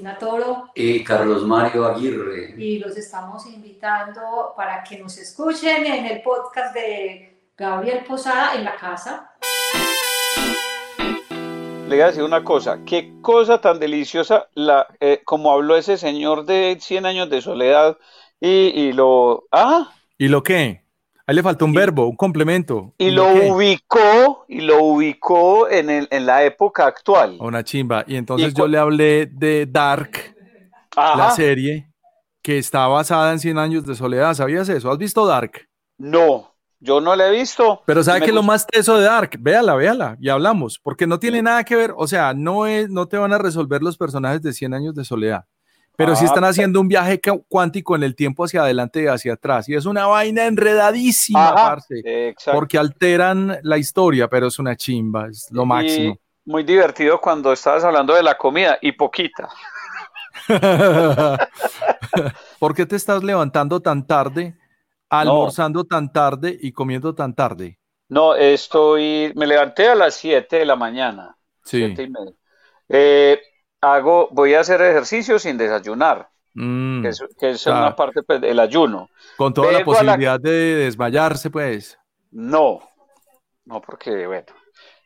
Cristina Toro y Carlos Mario Aguirre. y los estamos invitando para que nos escuchen en el podcast de Gabriel Posada en la casa. Le voy a decir una cosa, qué cosa tan deliciosa la, eh, como habló ese señor de 100 años de soledad y, y lo... Ah, ¿Y lo qué? Ahí le faltó un verbo, un complemento. y lo qué? ubicó, y lo ubicó en, el, en la época actual. Una chimba. Y entonces Y yo le hablé de Dark, la serie, que está basada en 100 años de soledad. ¿Sabías eso? ¿Has visto Dark? no, yo no la he visto. Pero ¿sabe qué es lo más teso de Dark? Véala, véala y hablamos, porque no tiene nada que ver, o sea, no es, no te van a resolver los personajes de 100 años de soledad, pero sí Ah, están pe- haciendo un viaje cu- cuántico en el tiempo hacia adelante y hacia atrás, y es una vaina enredadísima, Ajá, parce, porque alteran la historia, pero es una chimba, es lo Y máximo. muy divertido cuando estabas hablando de la comida y poquita. ¿Por qué te estás levantando tan tarde, almorzando tan tarde y comiendo tan tarde? No, estoy, me levanté a las 7 de la mañana. Sí. siete y media. Eh, hago, voy a hacer ejercicio sin desayunar, Mm, que es, que es claro. una parte pues, del ayuno. con toda la vengo a la- posibilidad de desmayarse, pues. No, no, porque bueno,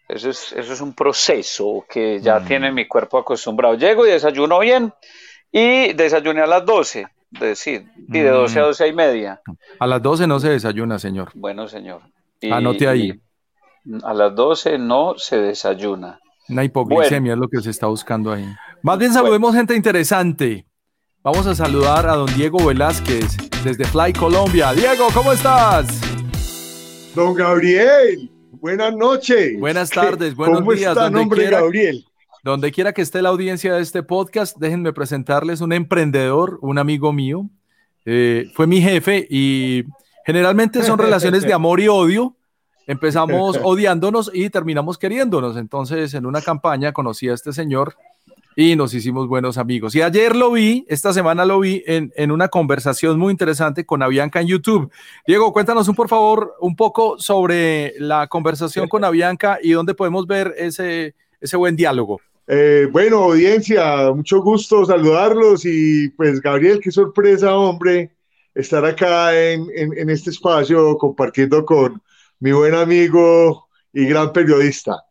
eso es, eso es un proceso que ya Mm. tiene mi cuerpo acostumbrado. Llego y desayuno bien y desayuné a las 12, es decir, y de 12 a Mm. 12 y media. A las 12 no se desayuna, señor. Bueno, señor. Y- Anote ahí. a las 12 no se desayuna. Una hipoglicemia es lo que se está buscando ahí. Más bien saludemos gente interesante. Vamos a saludar a don Diego Velázquez desde Fly Colombia. Diego, ¿cómo estás? Don Gabriel, buenas noches. Buenas ¿Qué- tardes, buenos ¿Cómo días, está, donde hombre quiera- Gabriel? Donde quiera que esté la audiencia de este podcast, déjenme presentarles un emprendedor, un amigo mío. Eh, fue mi jefe y generalmente son relaciones de amor y odio. Empezamos odiándonos y terminamos queriéndonos. Entonces, en una campaña conocí a este señor y nos hicimos buenos amigos. Y ayer lo vi, esta semana lo vi en, en una conversación muy interesante con Avianca en YouTube. Diego, cuéntanos un, por favor un poco sobre la conversación con Avianca y dónde podemos ver ese, ese buen diálogo. Eh, bueno, audiencia, mucho gusto saludarlos y pues Gabriel, qué sorpresa, hombre, estar acá en, en- en este espacio compartiendo con mi buen amigo y gran periodista.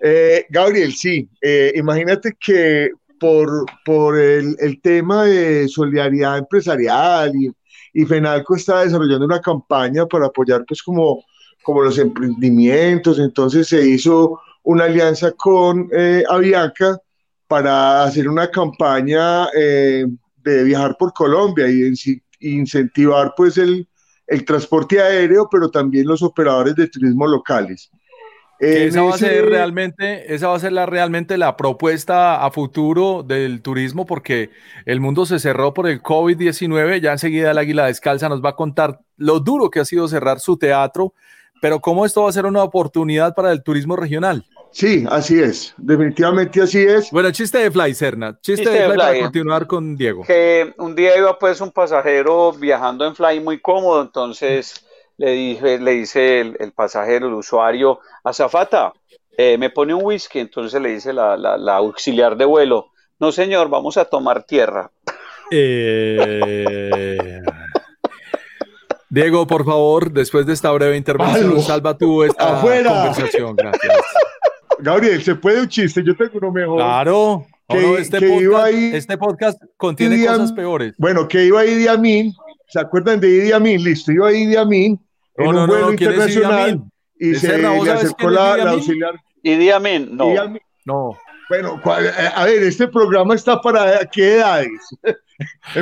Eh, Gabriel, sí, eh, imagínate que por, por el, el tema de solidaridad empresarial y, y FENALCO está desarrollando una campaña para apoyar pues como, como los emprendimientos, entonces se hizo una alianza con eh, Avianca para hacer una campaña eh, de viajar por Colombia y incentivar pues el, el transporte aéreo, pero también los operadores de turismo locales. Esa va a ser realmente, esa va a ser la, realmente la propuesta a futuro del turismo, porque el mundo se cerró por el COVID-19. Ya enseguida el Águila Descalza nos va a contar lo duro que ha sido cerrar su teatro, pero cómo esto va a ser una oportunidad para el turismo regional. Sí, así es, definitivamente así es. Bueno, chiste de Fly, Serna. Chiste, Chiste de de Fly para continuar con Diego. que un día iba pues un pasajero viajando en Fly muy cómodo, entonces le dije, le dice el, el pasajero, el usuario, azafata, eh, me pone un whisky, entonces le dice la, la- la auxiliar de vuelo, no señor, vamos a tomar tierra. Eh, Diego, por favor, después de esta breve intervención, Algo. salva tú esta Afuera. conversación. Gracias. Gabriel, ¿se puede un chiste? Yo tengo uno mejor. Claro. Que, no, este, podcast, ahí, este, podcast, contiene cosas peores. Bueno, que iba Idi Amin, ¿se acuerdan de Idi Amin? Listo, iba Idi Amin en no, un no, vuelo internacional y se le acercó la, la, auxiliar. Idi Amin, no. No. Bueno, a ver, este programa está para qué edades.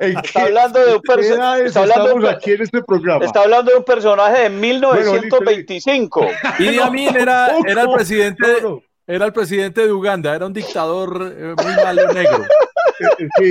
está hablando de un personaje. Está hablando aquí en este programa. Está hablando de un personaje de 1925. Idi Amin era, era el presidente. Era el presidente de Uganda, era un dictador eh, muy malo negro.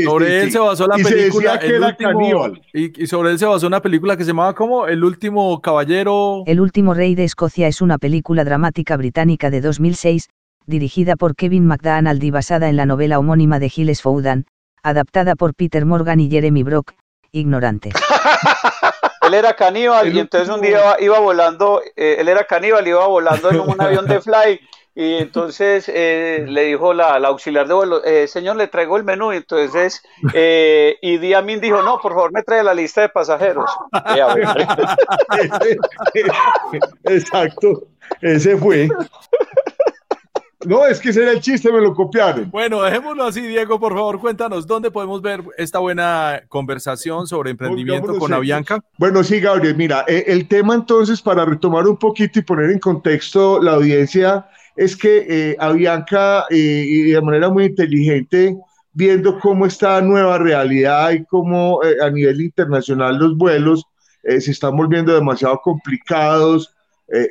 sobre él se basó la película el último, y, y, sobre él se basó una película que se llamaba como El último caballero. El último rey de Escocia es una película dramática británica de 2006, dirigida por Kevin McDonald y basada en la novela homónima de Giles Foudan, adaptada por Peter Morgan y Jeremy Brock, ignorante. él era caníbal y entonces un día iba, volando, eh, él era caníbal y iba volando en un avión de fly y entonces eh, le dijo la, auxiliar de vuelo, eh, señor, le traigo el menú. Y entonces, eh, y Diamin dijo, no, por favor, me trae la lista de pasajeros. Exacto, ese fue. No, es que ese era el chiste, me lo copiaron. Bueno, dejémoslo así, Diego, por favor, cuéntanos, ¿dónde podemos ver esta buena conversación sobre emprendimiento con Avianca? Bueno, sí, Gabriel, mira, el tema entonces, para retomar un poquito y poner en contexto la audiencia, es que eh, Avianca, eh, y de manera muy inteligente, viendo cómo esta nueva realidad y cómo eh, a nivel internacional los vuelos se están volviendo demasiado complicados.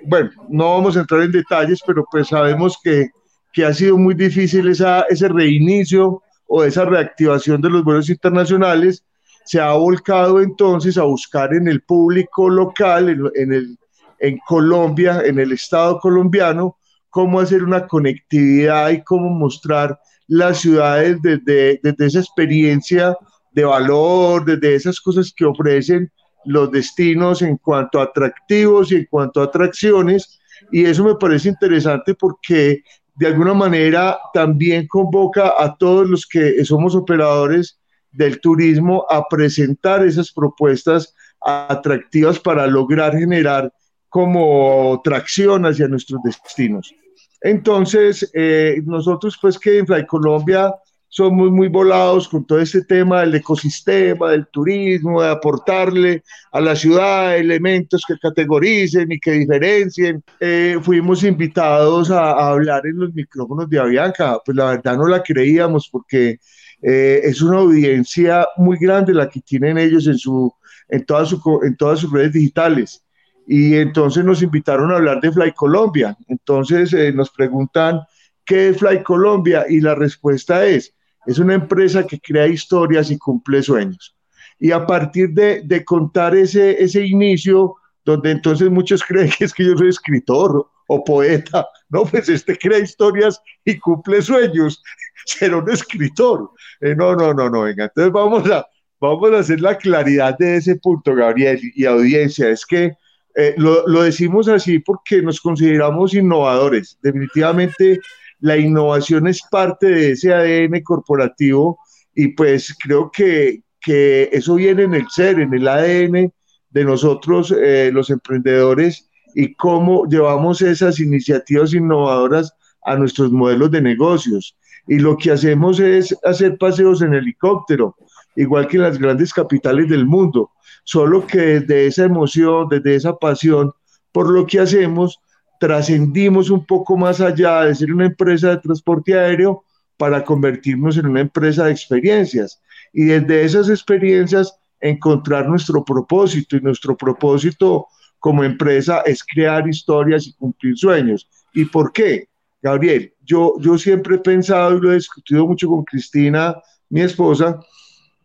Bueno, no vamos a entrar en detalles, pero pues sabemos que, que ha sido muy difícil esa, ese reinicio o esa reactivación de los vuelos internacionales. Se ha volcado entonces a buscar en el público local, en, en, el, en Colombia, en el Estado colombiano, cómo hacer una conectividad y cómo mostrar las ciudades desde, desde esa experiencia de valor, desde esas cosas que ofrecen los destinos en cuanto a atractivos y en cuanto a atracciones. Y eso me parece interesante porque de alguna manera también convoca a todos los que somos operadores del turismo a presentar esas propuestas atractivas para lograr generar como tracción hacia nuestros destinos. Entonces, eh, nosotros pues que en Fly Colombia somos muy volados con todo este tema del ecosistema, del turismo, de aportarle a la ciudad elementos que categoricen y que diferencien. Eh, fuimos invitados a, hablar en los micrófonos de Avianca, pues la verdad no la creíamos porque eh, es una audiencia muy grande la que tienen ellos en, su, en, todas, su, en todas sus redes digitales y entonces nos invitaron a hablar de Fly Colombia. Entonces eh, nos preguntan, ¿qué es Fly Colombia? Y la respuesta es, es una empresa que crea historias y cumple sueños. Y a partir de, de contar ese, ese inicio, donde entonces muchos creen que es que yo soy escritor o poeta, no, pues este crea historias y cumple sueños, ser un escritor. Eh, no, no, no, no, venga, entonces vamos a, vamos a hacer la claridad de ese punto, Gabriel, y audiencia, es que eh, lo, lo, decimos así porque nos consideramos innovadores. Definitivamente la innovación es parte de ese ADN corporativo y pues creo que, que eso viene en el ser, en el ADN de nosotros, eh, los emprendedores, y cómo llevamos esas iniciativas innovadoras a nuestros modelos de negocios. Y lo que hacemos es hacer paseos en helicóptero, igual que en las grandes capitales del mundo solo que desde esa emoción, desde esa pasión por lo que hacemos, trascendimos un poco más allá de ser una empresa de transporte aéreo para convertirnos en una empresa de experiencias. Y desde esas experiencias encontrar nuestro propósito. Y nuestro propósito como empresa es crear historias y cumplir sueños. ¿Y por qué? Gabriel, yo, yo siempre he pensado y lo he discutido mucho con Cristina, mi esposa,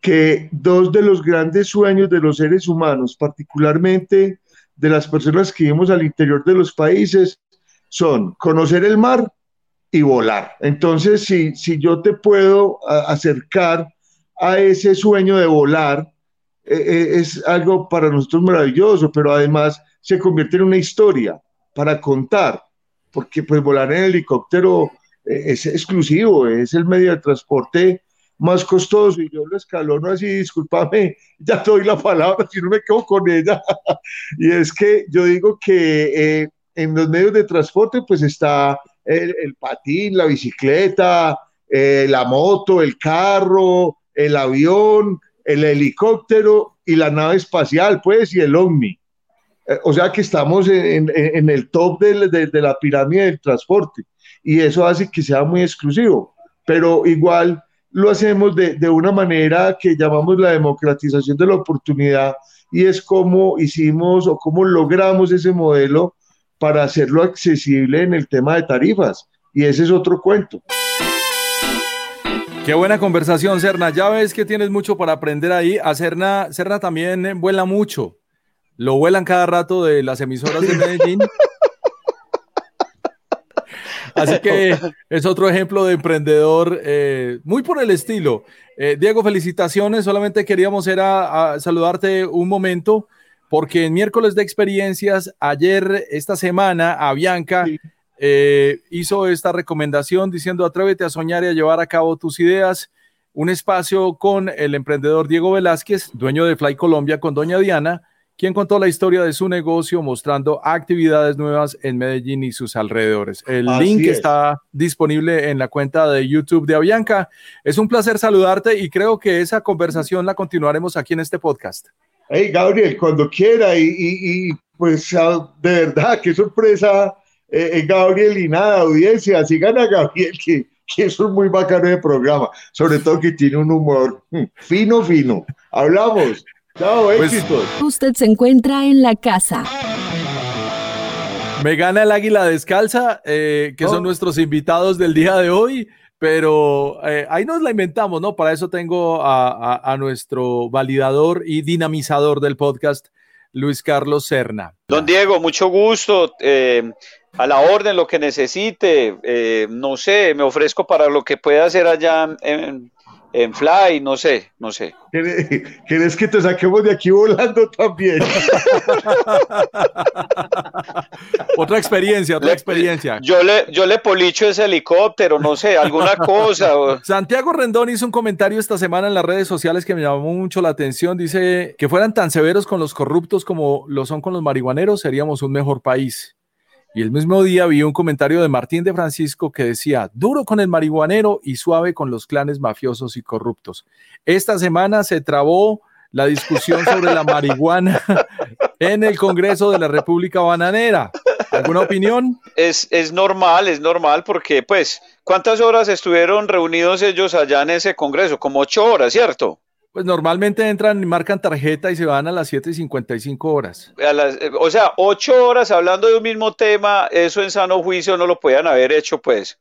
que dos de los grandes sueños de los seres humanos, particularmente de las personas que vivimos al interior de los países, son conocer el mar y volar. Entonces, si, si yo te puedo acercar a ese sueño de volar, eh, eh, es algo para nosotros maravilloso, pero además se convierte en una historia para contar, porque pues volar en helicóptero eh, es exclusivo, es el medio de transporte más costoso y yo lo escalono así, discúlpame, ya te doy la palabra, si no me quedo con ella. y es que yo digo que eh, en los medios de transporte pues está el, patín, la bicicleta, eh, la moto, el carro, el avión, el helicóptero y la nave espacial, pues, y el OVNI. Eh, o sea que estamos en, el top de, la pirámide del transporte y eso hace que sea muy exclusivo, pero igual lo hacemos de, de una manera que llamamos la democratización de la oportunidad y es cómo hicimos o cómo logramos ese modelo para hacerlo accesible en el tema de tarifas. Y ese es otro cuento. Qué buena conversación, Serna. Ya ves que tienes mucho para aprender ahí. A Serna, Serna también eh, vuela mucho. Lo vuelan cada rato de las emisoras de Medellín. Así que es otro ejemplo de emprendedor eh, muy por el estilo. Eh, Diego, felicitaciones. Solamente queríamos era saludarte un momento porque en miércoles de experiencias, ayer, esta semana, a Bianca eh, hizo esta recomendación diciendo atrévete a soñar y a llevar a cabo tus ideas. Un espacio con el emprendedor Diego Velázquez, dueño de Fly Colombia, con doña Diana quien contó la historia de su negocio mostrando actividades nuevas en Medellín y sus alrededores. El link está disponible en la cuenta de YouTube de Avianca. Es un placer saludarte y creo que esa conversación la continuaremos aquí en este podcast. Hey, Gabriel, cuando quiera y, pues ah, de verdad, qué sorpresa, eh, eh, Gabriel, y nada, audiencia, así gana Gabriel, que, que es muy bacano de programa, sobre todo que tiene un humor mm, fino, fino. Hablamos. Chao, pues, Usted se encuentra en la casa. Me gana el águila descalza, eh, que son nuestros invitados del día de hoy, pero eh, ahí nos la inventamos, ¿no? Para eso tengo a, nuestro validador y dinamizador del podcast, Luis Carlos Serna. Don Diego, mucho gusto. Eh, a la orden, lo que necesite. no sé, me ofrezco para lo que pueda hacer allá en, en Fly, no sé, no sé. ¿Quieres que te saquemos de aquí volando también? otra experiencia, otra experiencia. Yo le, yo le policho ese helicóptero, no sé, alguna cosa. Santiago Rendón hizo un comentario esta semana en las redes sociales que me llamó mucho la atención. Dice que fueran tan severos con los corruptos como lo son con los marihuaneros, seríamos un mejor país. Y el mismo día vi un comentario de Martín de Francisco que decía, duro con el marihuanero y suave con los clanes mafiosos y corruptos. Esta semana se trabó la discusión sobre la marihuana en el Congreso de la República Bananera. ¿Alguna opinión? Es, es normal, es normal porque pues, ¿cuántas horas estuvieron reunidos ellos allá en ese Congreso? Como ocho horas, ¿cierto? Pues normalmente entran y marcan tarjeta y se van a las 7 y 55 horas. Eh, o sea, 8 horas hablando de un mismo tema, eso en sano juicio no lo podían haber hecho, pues.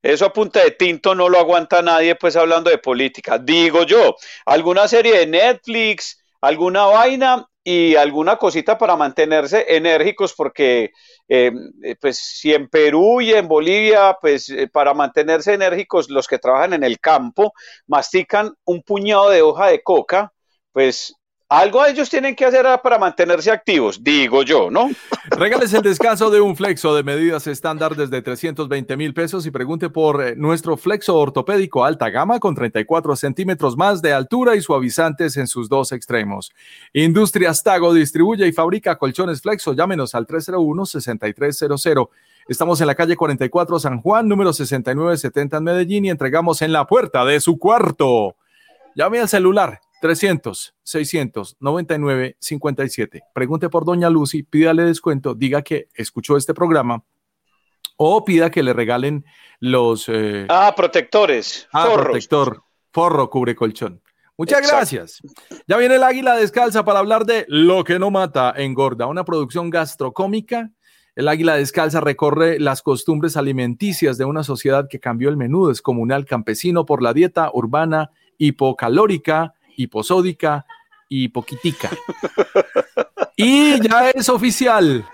Eso a punta de tinto no lo aguanta nadie, pues hablando de política. Digo yo, alguna serie de Netflix, alguna vaina y alguna cosita para mantenerse enérgicos, porque eh, eh, pues si en Perú y en Bolivia, pues eh, para mantenerse enérgicos, los que trabajan en el campo mastican un puñado de hoja de coca, pues algo ellos tienen que hacer para mantenerse activos, digo yo, ¿no? Regales el descanso de un flexo de medidas estándar desde 320 mil pesos y pregunte por nuestro flexo ortopédico alta gama con 34 centímetros más de altura y suavizantes en sus dos extremos. Industrias Tago distribuye y fabrica colchones flexo. Llámenos al 301-6300. Estamos en la calle 44 San Juan, número 6970 en Medellín y entregamos en la puerta de su cuarto. Llame al celular 300 600 99 57. Pregunte por Doña Lucy, pídale descuento, diga que escuchó este programa o pida que le regalen los. Eh, ah, protectores. Ah, protector. Forro cubre colchón. Muchas gracias. Ya viene el águila descalza para hablar de Lo que no mata engorda, una producción gastrocómica. El águila descalza recorre las costumbres alimenticias de una sociedad que cambió el menú descomunal campesino por la dieta urbana hipocalórica hiposódica y poquitica. y ya es oficial.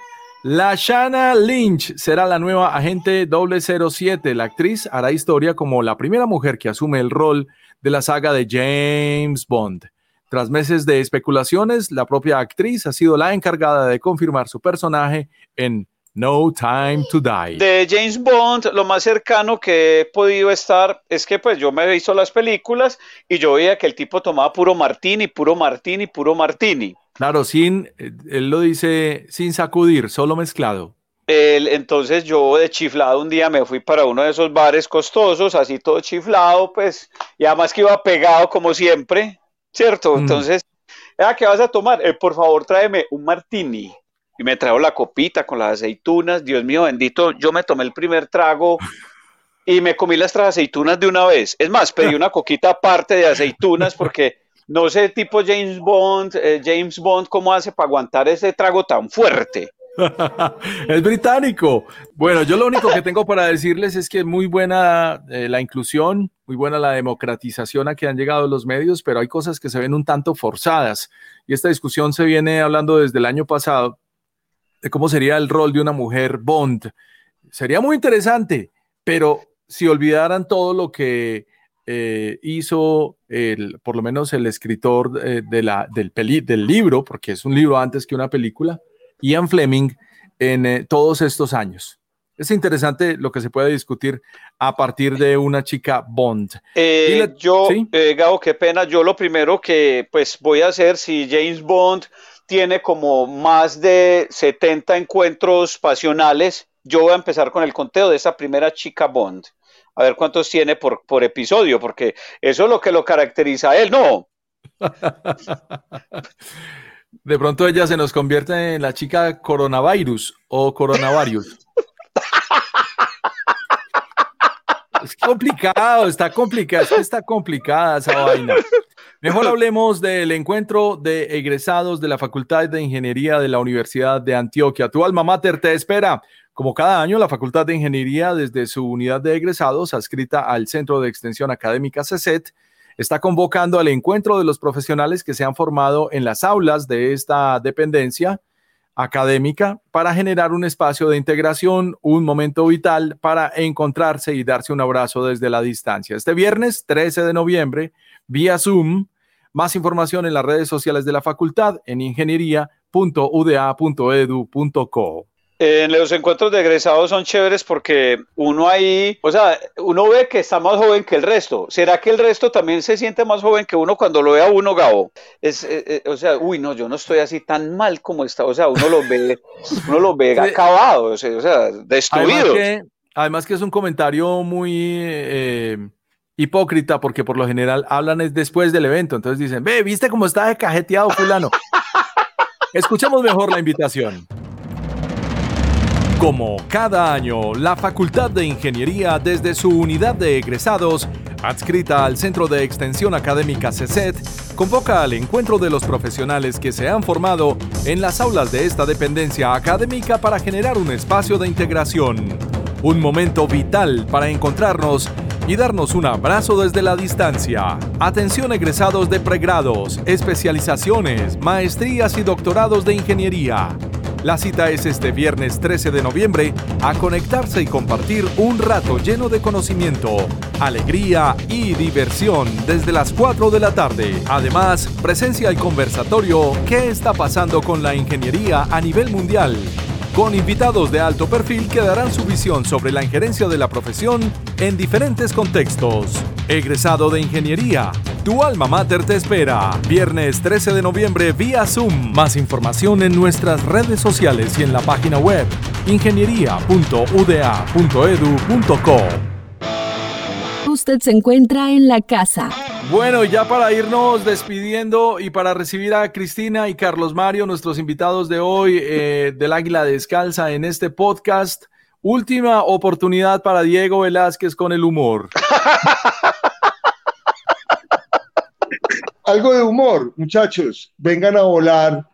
La Shanna Lynch será la nueva agente 007. La actriz hará historia como la primera mujer que asume el rol de la saga de James Bond. Tras meses de especulaciones, la propia actriz ha sido la encargada de confirmar su personaje en no Time to Die. De James Bond, lo más cercano que he podido estar es que pues yo me he visto las películas y yo veía que el tipo tomaba puro martini, puro martini, puro martini. Claro, sin, él lo dice sin sacudir, solo mezclado. el- entonces yo de chiflado un día me fui para uno de esos bares costosos, así todo chiflado, pues, y además que iba pegado como siempre, ¿cierto? Mm. Entonces, "Ah, ¿qué vas a tomar? "Eh, por favor, tráeme un martini. Y me trajo la copita con las aceitunas. Dios mío, bendito, yo me tomé el primer trago y me comí las aceitunas de una vez. Es más, pedí una coquita aparte de aceitunas porque no sé, tipo James Bond, eh, James Bond, cómo hace para aguantar ese trago tan fuerte. es británico. Bueno, yo lo único que tengo para decirles es que muy buena eh, la inclusión, muy buena la democratización a que han llegado los medios, pero hay cosas que se ven un tanto forzadas. Y esta discusión se viene hablando desde el año pasado de cómo sería el rol de una mujer Bond. Sería muy interesante, pero si olvidaran todo lo que eh, hizo el, por lo menos el escritor eh, de la, del, peli- del libro, porque es un libro antes que una película, Ian Fleming, en eh, todos estos años. Es interesante lo que se puede discutir a partir de una chica Bond. Eh, la- yo, ¿sí? eh, Gabo, qué pena. Yo lo primero que pues voy a hacer, si James Bond tiene como más de 70 encuentros pasionales, yo voy a empezar con el conteo de esa primera chica Bond. A ver cuántos tiene por, por episodio, porque eso es lo que lo caracteriza a él. No, De pronto ella se nos convierte en la chica coronavirus o coronavirus. Es complicado, está complicado, está complicada esa vaina. Mejor hablemos del encuentro de egresados de la Facultad de Ingeniería de la Universidad de Antioquia. Tu alma mater te espera. Como cada año, la Facultad de Ingeniería, desde su unidad de egresados, adscrita al Centro de Extensión Académica CECET, está convocando al encuentro de los profesionales que se han formado en las aulas de esta dependencia académica para generar un espacio de integración, un momento vital para encontrarse y darse un abrazo desde la distancia. Este viernes 13 de noviembre, vía Zoom, más información en las redes sociales de la facultad en ingeniería.uda.edu.co. En los encuentros de egresados son chéveres porque uno ahí, o sea, uno ve que está más joven que el resto. ¿Será que el resto también se siente más joven que uno cuando lo ve a uno, Gabo? Es, eh, eh, o sea, uy, no, yo no estoy así tan mal como está. O sea, uno lo ve, uno lo ve acabado, o sea, o sea, Además destruido. que, además que es un comentario muy eh, hipócrita porque por lo general hablan es después del evento. Entonces dicen, ve, ¿viste cómo está de cajeteado fulano? Escuchemos mejor la invitación. Como cada año, la Facultad de Ingeniería desde su unidad de egresados, adscrita al Centro de Extensión Académica CECET, convoca al encuentro de los profesionales que se han formado en las aulas de esta dependencia académica para generar un espacio de integración. Un momento vital para encontrarnos y darnos un abrazo desde la distancia. Atención egresados de pregrados, especializaciones, maestrías y doctorados de ingeniería. La cita es este viernes 13 de noviembre a conectarse y compartir un rato lleno de conocimiento, alegría y diversión desde las 4 de la tarde. Además, presencia el conversatorio ¿Qué está pasando con la ingeniería a nivel mundial? Con invitados de alto perfil que darán su visión sobre la injerencia de la profesión en diferentes contextos. Egresado de Ingeniería, tu alma mater te espera. Viernes 13 de noviembre vía Zoom. Más información en nuestras redes sociales y en la página web ingeniería.uda.edu.co. Usted se encuentra en la casa. Bueno, ya para irnos despidiendo y para recibir a Cristina y Carlos Mario, nuestros invitados de hoy eh, del Águila Descalza en este podcast, última oportunidad para Diego Velázquez con el humor. Algo de humor, muchachos, vengan a volar,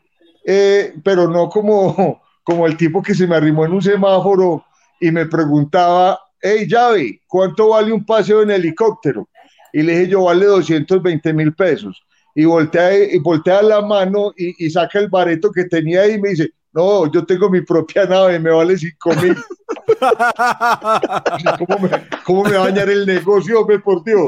eh, pero no como, como el tipo que se me arrimó en un semáforo y me preguntaba, hey, llave, ¿cuánto vale un paseo en helicóptero? Y le dije, yo vale 220 mil pesos. Y voltea, y voltea la mano y, y saca el bareto que tenía ahí y me dice, no, yo tengo mi propia nave, me vale 5 mil. ¿Cómo me, ¿Cómo me va a dañar el negocio, hombre, por Dios?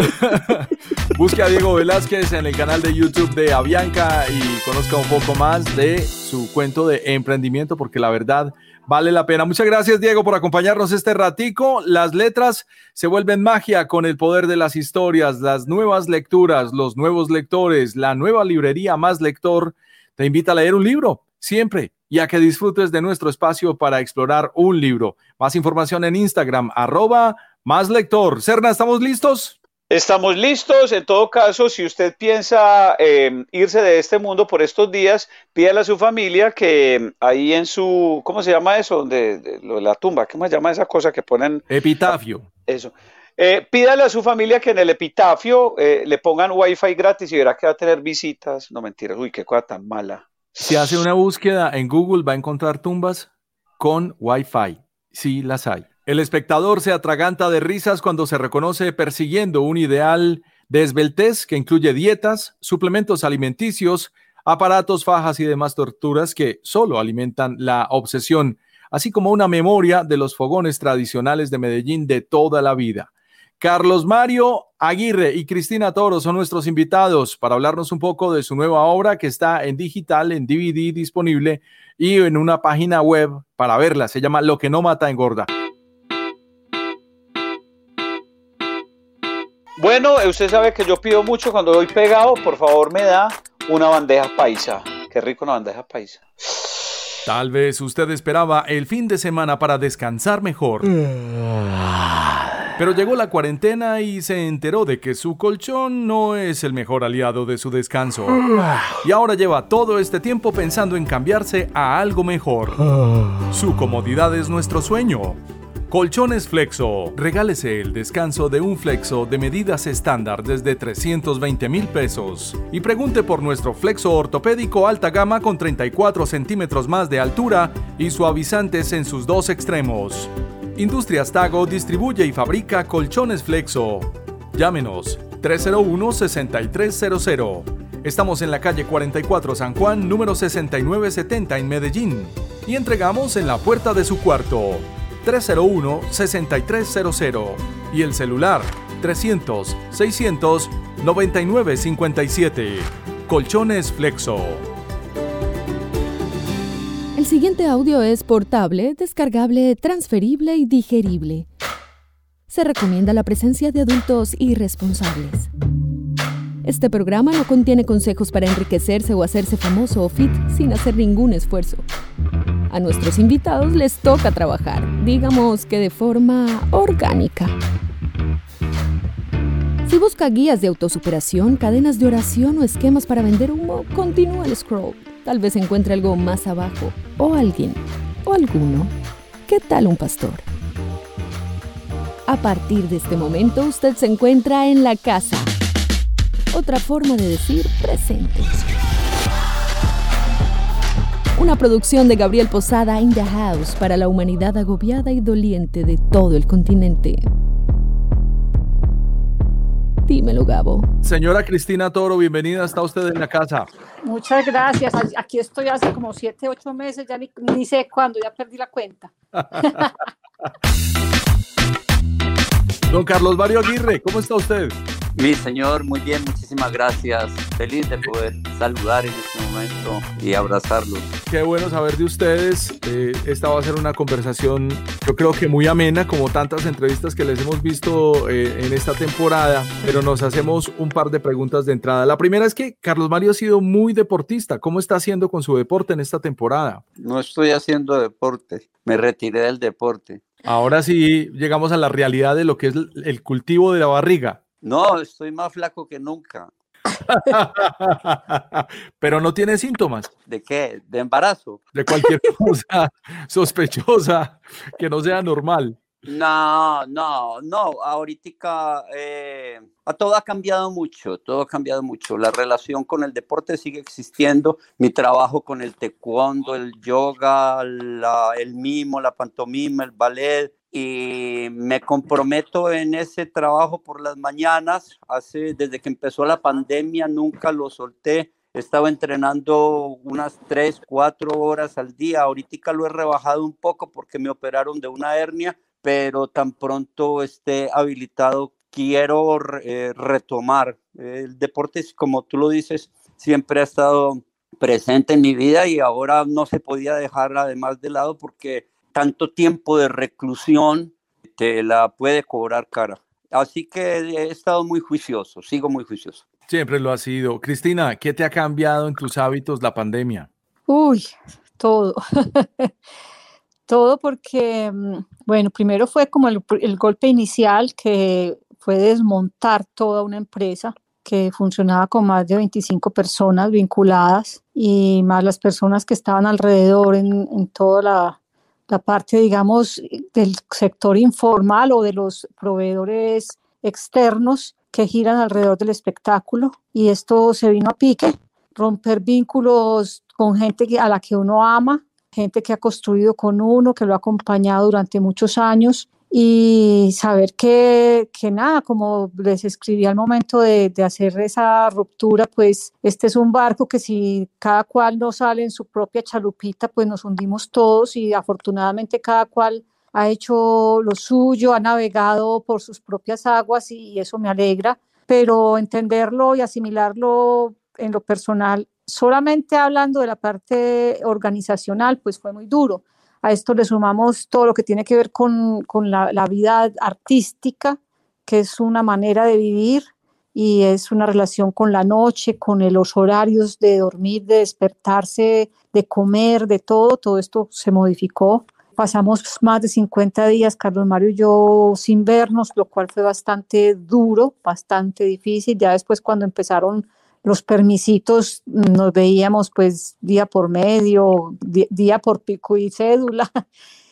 Busque a Diego Velázquez en el canal de YouTube de Avianca y conozca un poco más de su cuento de emprendimiento porque la verdad vale la pena. Muchas gracias Diego por acompañarnos este ratico. Las letras se vuelven magia con el poder de las historias, las nuevas lecturas, los nuevos lectores, la nueva librería Más Lector te invita a leer un libro siempre y a que disfrutes de nuestro espacio para explorar un libro. Más información en Instagram, arroba más lector. Serna, ¿estamos listos? Estamos listos. En todo caso, si usted piensa em, irse de este mundo por estos días, pídale a su familia que em, ahí en su, ¿cómo se llama eso? Donde, la tumba, ¿cómo se llama esa cosa que ponen? Epitafio. Eso. Eh, pídale a su familia que en el epitafio eh, le pongan wifi gratis y verá que va a tener visitas. No mentiras, uy, qué cosa tan mala. Si hace una búsqueda en Google, va a encontrar tumbas con Wi-Fi. Sí, las hay. El espectador se atraganta de risas cuando se reconoce persiguiendo un ideal de esbeltez que incluye dietas, suplementos alimenticios, aparatos, fajas y demás torturas que solo alimentan la obsesión, así como una memoria de los fogones tradicionales de Medellín de toda la vida. Carlos Mario Aguirre y Cristina Toro son nuestros invitados para hablarnos un poco de su nueva obra que está en digital, en DVD disponible y en una página web para verla. Se llama Lo que no mata engorda. Bueno, usted sabe que yo pido mucho cuando voy pegado, por favor me da una bandeja paisa. Qué rico una bandeja paisa. Tal vez usted esperaba el fin de semana para descansar mejor. Pero llegó la cuarentena y se enteró de que su colchón no es el mejor aliado de su descanso. Y ahora lleva todo este tiempo pensando en cambiarse a algo mejor. Su comodidad es nuestro sueño. Colchones Flexo. Regálese el descanso de un Flexo de medidas estándar desde 320 mil pesos. Y pregunte por nuestro Flexo ortopédico alta gama con 34 centímetros más de altura y suavizantes en sus dos extremos. Industrias Tago distribuye y fabrica colchones Flexo. Llámenos 301-6300. Estamos en la calle 44 San Juan, número 6970 en Medellín. Y entregamos en la puerta de su cuarto. 301-6300. Y el celular 300-600-9957. Colchones Flexo. Siguiente audio es portable, descargable, transferible y digerible. Se recomienda la presencia de adultos irresponsables. Este programa no contiene consejos para enriquecerse o hacerse famoso o fit sin hacer ningún esfuerzo. A nuestros invitados les toca trabajar, digamos que de forma orgánica. Si busca guías de autosuperación, cadenas de oración o esquemas para vender humo, continúa el scroll. Tal vez encuentre algo más abajo, o alguien, o alguno. ¿Qué tal un pastor? A partir de este momento usted se encuentra en la casa. Otra forma de decir presente. Una producción de Gabriel Posada in the House para la humanidad agobiada y doliente de todo el continente. Dímelo, Gabo. Señora Cristina Toro, bienvenida. Está usted en la casa. Muchas gracias. Aquí estoy hace como siete, ocho meses, ya ni, ni sé cuándo, ya perdí la cuenta. Don Carlos Mario Aguirre, ¿cómo está usted? Mi señor, muy bien, muchísimas gracias. Feliz de poder saludar en este momento y abrazarlos. Qué bueno saber de ustedes. Eh, esta va a ser una conversación, yo creo que muy amena, como tantas entrevistas que les hemos visto eh, en esta temporada, pero nos hacemos un par de preguntas de entrada. La primera es que Carlos Mario ha sido muy deportista. ¿Cómo está haciendo con su deporte en esta temporada? No estoy haciendo deporte, me retiré del deporte. Ahora sí llegamos a la realidad de lo que es el cultivo de la barriga. No, estoy más flaco que nunca. Pero no tiene síntomas. ¿De qué? ¿De embarazo? De cualquier cosa sospechosa que no sea normal. No, no, no. Ahorita eh, todo ha cambiado mucho, todo ha cambiado mucho. La relación con el deporte sigue existiendo. Mi trabajo con el taekwondo, el yoga, el mimo, la pantomima, el ballet, y me comprometo en ese trabajo por las mañanas. Hace, desde que empezó la pandemia nunca lo solté. Estaba entrenando unas 3, 4 horas al día. Ahorita lo he rebajado un poco porque me operaron de una hernia, pero tan pronto esté habilitado, quiero eh, retomar. El deporte, como tú lo dices, siempre ha estado presente en mi vida y ahora no se podía dejar además de lado porque tanto tiempo de reclusión te la puede cobrar cara. Así que he estado muy juicioso, sigo muy juicioso. Siempre lo ha sido. Cristina, ¿qué te ha cambiado en tus hábitos la pandemia? Uy, todo. todo porque, mm, bueno, primero fue como el, el, golpe inicial que fue desmontar toda una empresa que funcionaba con más de 25 personas vinculadas y más las personas que estaban alrededor en, en toda la, la parte, digamos, del sector informal o de los proveedores externos que giran alrededor del espectáculo. Y esto se vino a pique, romper vínculos con gente a la que uno ama, gente que ha construido con uno, que lo ha acompañado durante muchos años y saber que, que nada, como les escribí al momento de, de, hacer esa ruptura, pues este es un barco que si cada cual no sale en su propia chalupita, pues nos hundimos todos y afortunadamente cada cual ha hecho lo suyo, ha navegado por sus propias aguas y, y eso me alegra, pero entenderlo y asimilarlo en lo personal, solamente hablando de la parte organizacional, pues fue muy duro a esto le sumamos todo lo que tiene que ver con, con la, vida artística, que es una manera de vivir y es una relación con la noche, con los horarios de dormir, de despertarse, de comer, de todo. Todo esto se modificó. Pasamos más de 50 días, Carlos Mario y yo, sin vernos, lo cual fue bastante duro, bastante difícil. Ya después cuando empezaron los permisitos nos veíamos pues día por medio, día por pico y cédula.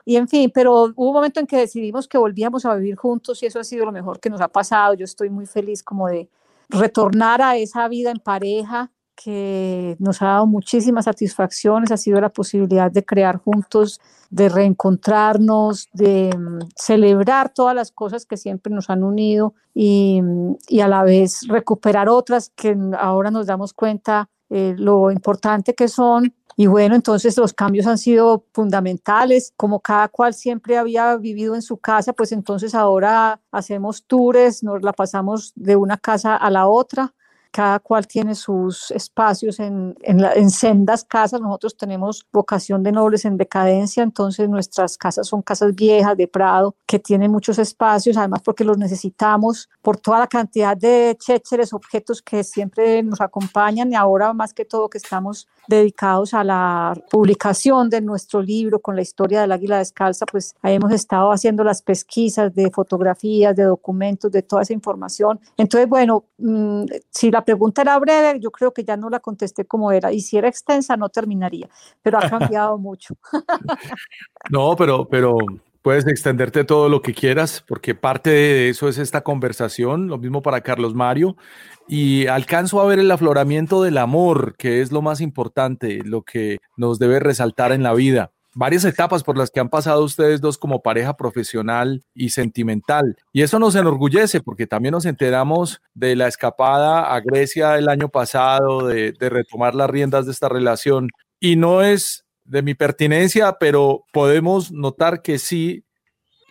Y en fin, pero hubo un momento en que decidimos que volvíamos a vivir juntos y eso ha sido lo mejor que nos ha pasado. Yo estoy muy feliz como de retornar a esa vida en pareja que nos ha dado muchísimas satisfacciones, ha sido la posibilidad de crear juntos, de reencontrarnos, de um, celebrar todas las cosas que siempre nos han unido y, y, a la vez recuperar otras que ahora nos damos cuenta eh, lo importante que son. Y bueno, entonces los cambios han sido fundamentales. Como cada cual siempre había vivido en su casa, pues entonces ahora hacemos tours, nos la pasamos de una casa a la otra cada cual tiene sus espacios en, en, la, en, sendas casas. Nosotros tenemos vocación de nobles en decadencia, entonces nuestras casas son casas viejas de Prado que tienen muchos espacios, además porque los necesitamos por toda la cantidad de chécheres, objetos que siempre nos acompañan y ahora más que todo que estamos dedicados a la publicación de nuestro libro con la historia del águila descalza, pues hemos estado haciendo las pesquisas de fotografías, de documentos, de toda esa información. Entonces, bueno, mmm, si la pregunta era breve, yo creo que ya no la contesté como era, y si era extensa no terminaría, pero ha cambiado mucho. no, pero, pero puedes extenderte todo lo que quieras, porque parte de eso es esta conversación, lo mismo para Carlos Mario, y alcanzo a ver el afloramiento del amor, que es lo más importante, lo que nos debe resaltar en la vida varias etapas por las que han pasado ustedes dos como pareja profesional y sentimental. Y eso nos enorgullece porque también nos enteramos de la escapada a Grecia el año pasado, de, retomar las riendas de esta relación. Y no es de mi pertinencia, pero podemos notar que sí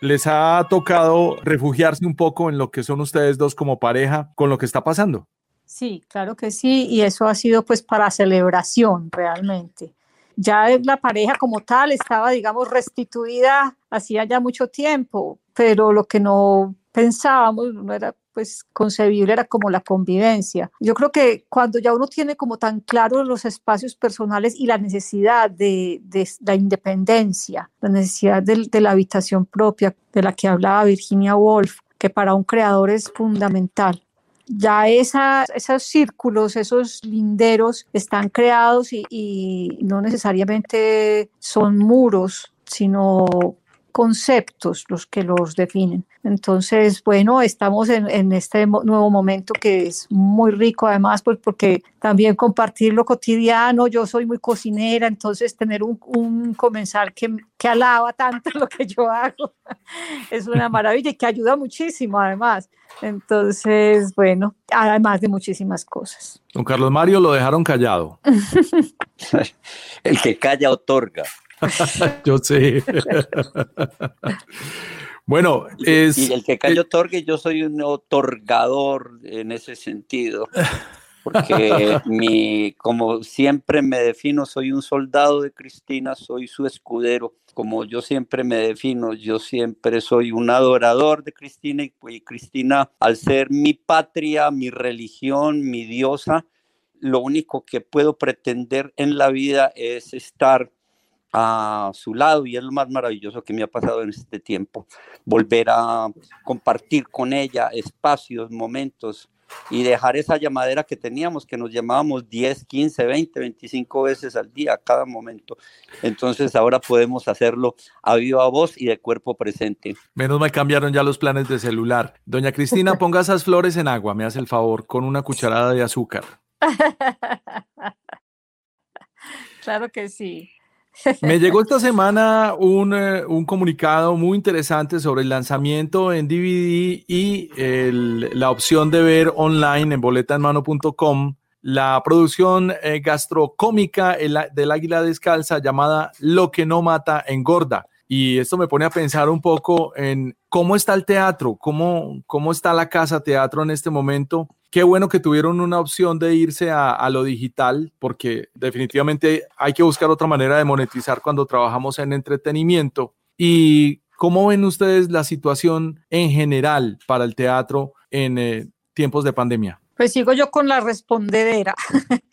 les ha tocado refugiarse un poco en lo que son ustedes dos como pareja con lo que está pasando. Sí, claro que sí, y eso ha sido pues para celebración realmente ya la pareja como tal estaba, digamos, restituida hacía ya mucho tiempo, pero lo que no pensábamos, no era pues concebible, era como la convivencia. Yo creo que cuando ya uno tiene como tan claros los espacios personales y la necesidad de, la independencia, la necesidad de la habitación propia de la que hablaba Virginia Woolf, que para un creador es fundamental ya esos círculos, esos linderos están creados y, no necesariamente son muros, sino conceptos los que los definen. Entonces, bueno, estamos en, en, este nuevo momento que es muy rico además, pues porque también compartir lo cotidiano, yo soy muy cocinera, entonces tener un, un comensal que, que alaba tanto lo que yo hago es una maravilla y que ayuda muchísimo además. Entonces, bueno, además de muchísimas cosas. Don Carlos Mario lo dejaron callado. El que calla otorga. yo sé. Bueno, es... Y el que calla otorgue, yo soy un otorgador en ese sentido. Porque mi, como siempre me defino, soy un soldado de Cristina, soy su escudero. Como yo siempre me defino, yo siempre soy un adorador de Cristina y, y Cristina, al ser mi patria, mi religión, mi diosa, lo único que puedo pretender en la vida es estar a su lado y es lo más maravilloso que me ha pasado en este tiempo, volver a compartir con ella espacios, momentos y dejar esa llamadera que teníamos, que nos llamábamos 10, 15, 20, 25 veces al día, a cada momento. Entonces ahora podemos hacerlo a viva voz y de cuerpo presente. Menos mal cambiaron ya los planes de celular. Doña Cristina, ponga esas flores en agua, me hace el favor, con una cucharada de azúcar. claro que sí. Me llegó esta semana un, eh, un, comunicado muy interesante sobre el lanzamiento en DVD y la opción de ver online en boletaenmano.com la producción eh, gastrocómica del Águila Descalza llamada Lo que no mata engorda. Y esto me pone a pensar un poco en cómo está el teatro, cómo, cómo está la casa teatro en este momento qué bueno que tuvieron una opción de irse a, lo digital, porque definitivamente hay que buscar otra manera de monetizar cuando trabajamos en entretenimiento. ¿Y cómo ven ustedes la situación en general para el teatro en eh, tiempos de pandemia? Pues sigo yo con la respondedera.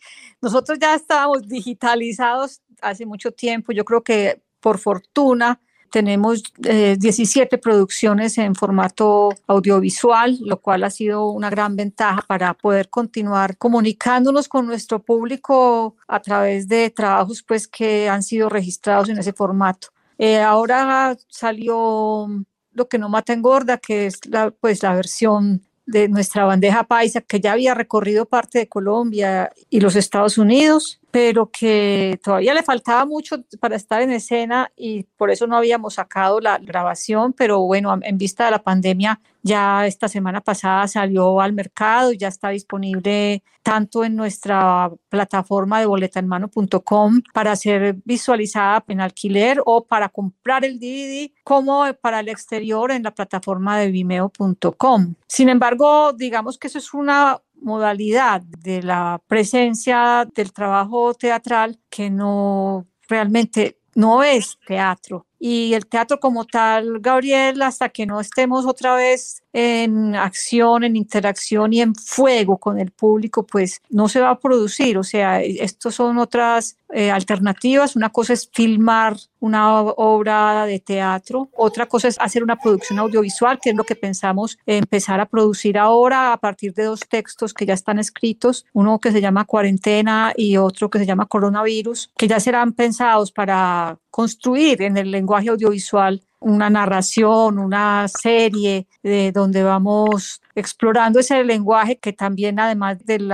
Nosotros ya estábamos digitalizados hace mucho tiempo. Yo creo que por fortuna tenemos 17 eh, producciones en formato audiovisual, lo cual ha sido una gran ventaja para poder continuar comunicándonos con nuestro público a través de trabajos pues, que han sido registrados en ese formato. Eh, ahora salió Lo que no mata engorda, que es la, pues, la versión de nuestra bandeja paisa, que ya había recorrido parte de Colombia y los Estados Unidos pero que todavía le faltaba mucho para estar en escena y por eso no habíamos sacado la grabación, pero bueno, en vista de la pandemia, ya esta semana pasada salió al mercado y ya está disponible tanto en nuestra plataforma de boletaenmano.com para ser visualizada en alquiler o para comprar el DVD, como para el exterior en la plataforma de vimeo.com. Sin embargo, digamos que eso es una modalidad de la presencia del trabajo teatral que no realmente no es teatro. Y el teatro como tal, Gabriel, hasta que no estemos otra vez en acción, en interacción y en fuego con el público, pues no se va a producir. O sea, estos son otras eh, alternativas. Una cosa es filmar una obra de teatro, otra cosa es hacer una producción audiovisual, que es lo que pensamos empezar a producir ahora a partir de dos textos que ya están escritos, uno que se llama Cuarentena y otro que se llama Coronavirus, que ya serán pensados para construir en el lenguaje audiovisual una narración, una serie de donde vamos explorando ese lenguaje que también además del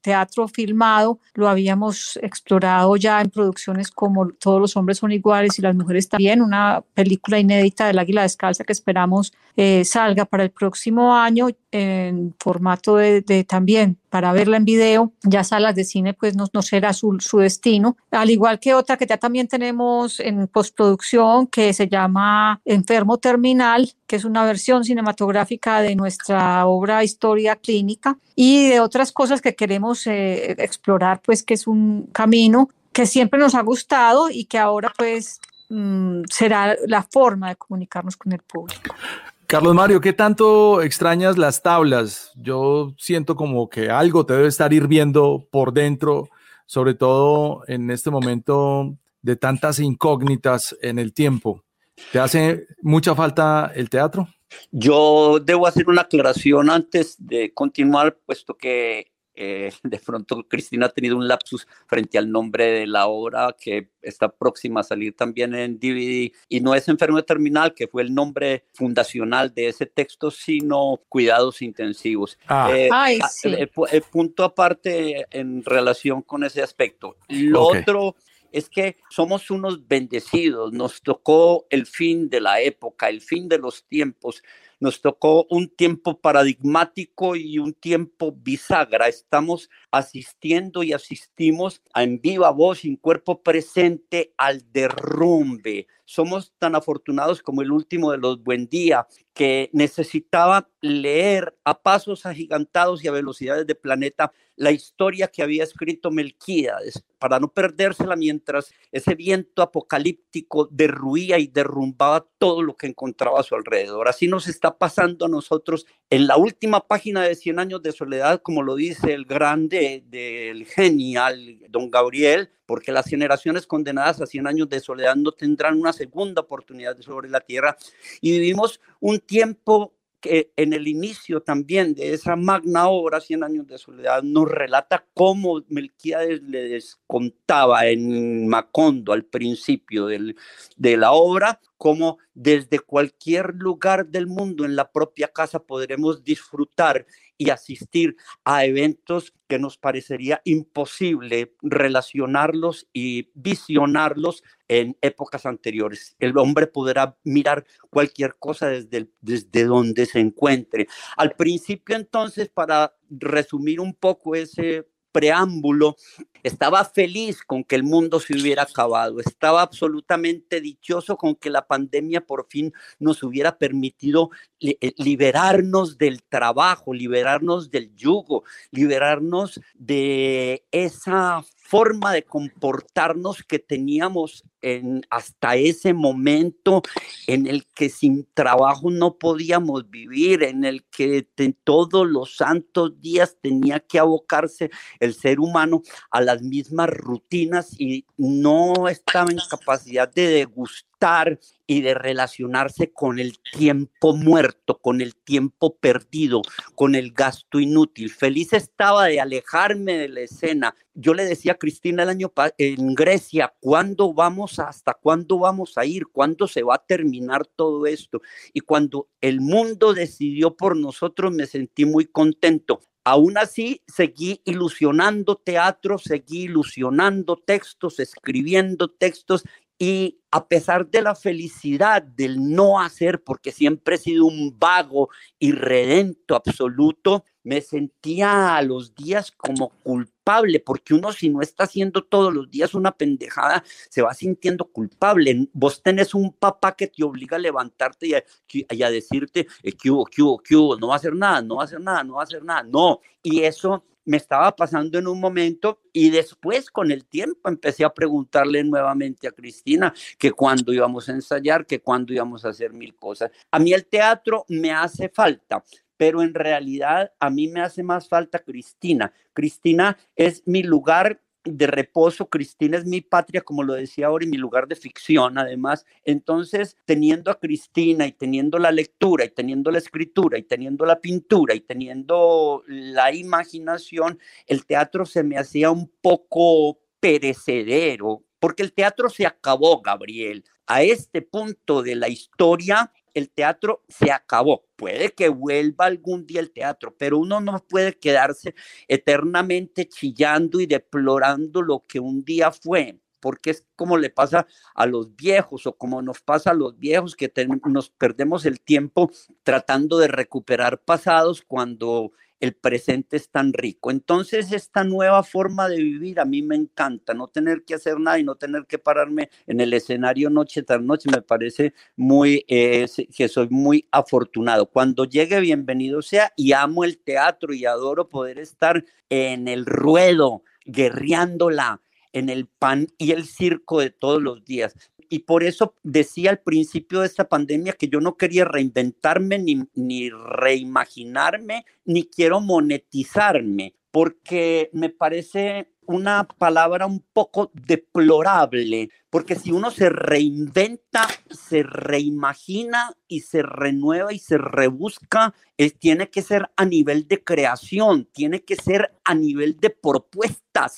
teatro filmado lo habíamos explorado ya en producciones como Todos los hombres son iguales y las mujeres también, una película inédita del Águila Descalza que esperamos eh, salga para el próximo año en formato de, también para verla en video, ya salas de cine pues no, será su, destino, al igual que otra que ya también tenemos en postproducción que se llama Enfermo Terminal, que es una versión cinematográfica de nuestra obra Historia Clínica y de otras cosas que queremos eh, explorar, pues que es un camino que siempre nos ha gustado y que ahora pues mm, será la forma de comunicarnos con el público. Carlos Mario, ¿qué tanto extrañas las tablas? Yo siento como que algo te debe estar hirviendo por dentro, sobre todo en este momento de tantas incógnitas en el tiempo. ¿Te hace mucha falta el teatro? Yo debo hacer una aclaración antes de continuar, puesto que eh, de pronto Cristina ha tenido un lapsus frente al nombre de la obra que está próxima a salir también en DVD y no es enfermo terminal, que fue el nombre fundacional de ese texto, sino cuidados intensivos. Ah. Eh, Ay, ah, sí. el, punto aparte en relación con ese aspecto. Lo otro es que somos unos bendecidos, nos tocó el fin de la época, el fin de los tiempos, nos tocó un tiempo paradigmático y un tiempo bisagra. Estamos asistiendo y asistimos en viva voz, en cuerpo presente, al derrumbe. Somos tan afortunados como el último de los buen día, que necesitaba leer a pasos agigantados y a velocidades de planeta la historia que había escrito Melquíades, para no perdérsela mientras ese viento apocalíptico derruía y derrumbaba todo lo que encontraba a su alrededor. Así nos está pasando a nosotros en la última página de Cien años de soledad, como lo dice el grande del genial don Gabriel, porque las generaciones condenadas a 100 años de soledad no tendrán una segunda oportunidad sobre la tierra. Y vivimos un tiempo que en el inicio también de esa magna obra, Cien años de soledad, nos relata cómo Melquiades le contaba en Macondo al principio de la obra, cómo desde cualquier lugar del mundo en la propia casa podremos disfrutar y asistir a eventos que nos parecería imposible relacionarlos y visionarlos en épocas anteriores. El hombre podrá mirar cualquier cosa desde, desde donde se encuentre. Al principio entonces, para resumir un poco ese preámbulo, estaba feliz con que el mundo se hubiera acabado, estaba absolutamente dichoso con que la pandemia por fin nos hubiera permitido eh, liberarnos del trabajo, liberarnos del yugo, liberarnos de esa forma de comportarnos que teníamos en, hasta ese momento en el que sin trabajo no podíamos vivir, en el que todos los santos días tenía que abocarse el ser humano a las mismas rutinas y no estaba en capacidad de degustar y de relacionarse con el tiempo muerto, con el tiempo perdido, con el gasto inútil. Feliz estaba de alejarme de la escena. Yo le decía a Cristina el año en Grecia, ¿cuándo vamos hasta cuándo vamos a ir? ¿Cuándo se va a terminar todo esto? Y cuando el mundo decidió por nosotros, me sentí muy contento. Aún así, seguí ilusionando teatro, seguí ilusionando textos, escribiendo textos y a pesar de la felicidad del no hacer, porque siempre he sido un vago y redento absoluto, me sentía a los días como culpable, porque uno si no está haciendo todos los días una pendejada, se va sintiendo culpable. Vos tenés un papá que te obliga a levantarte y a, decirte, eh, ¿qué hubo, qué hubo, qué hubo? No va a hacer nada, no va a hacer nada, no va a hacer nada. No, y eso me estaba pasando en un momento y después con el tiempo empecé a preguntarle nuevamente a Cristina que cuándo íbamos a ensayar, que cuándo íbamos a hacer mil cosas. A mí el teatro me hace falta, pero en realidad a mí me hace más falta Cristina. Cristina es mi lugar de reposo, Cristina es mi patria, como lo decía ahora, y mi lugar de ficción, además. Entonces, teniendo a Cristina y teniendo la lectura y teniendo la escritura y teniendo la pintura y teniendo la imaginación, el teatro se me hacía un poco perecedero, porque el teatro se acabó, Gabriel. A este punto de la historia, el teatro se acabó. Puede que vuelva algún día el teatro, pero uno no puede quedarse eternamente chillando y deplorando lo que un día fue porque es como le pasa a los viejos o como nos pasa a los viejos que nos perdemos el tiempo tratando de recuperar pasados cuando el presente es tan rico. Entonces, esta nueva forma de vivir a mí me encanta, no tener que hacer nada y no tener que pararme en el escenario noche tras noche, me parece muy, eh, que soy muy afortunado. Cuando llegue, bienvenido sea, y amo el teatro y adoro poder estar en el ruedo, guerreándola, en el pan y el circo de todos los días y por eso decía al principio de esta pandemia que yo no quería reinventarme ni, ni reimaginarme, ni quiero monetizarme, porque me parece una palabra un poco deplorable, porque si uno se reinventa, se reimagina y se renueva y se rebusca, tiene que ser a nivel de creación, tiene que ser a nivel de propuestas,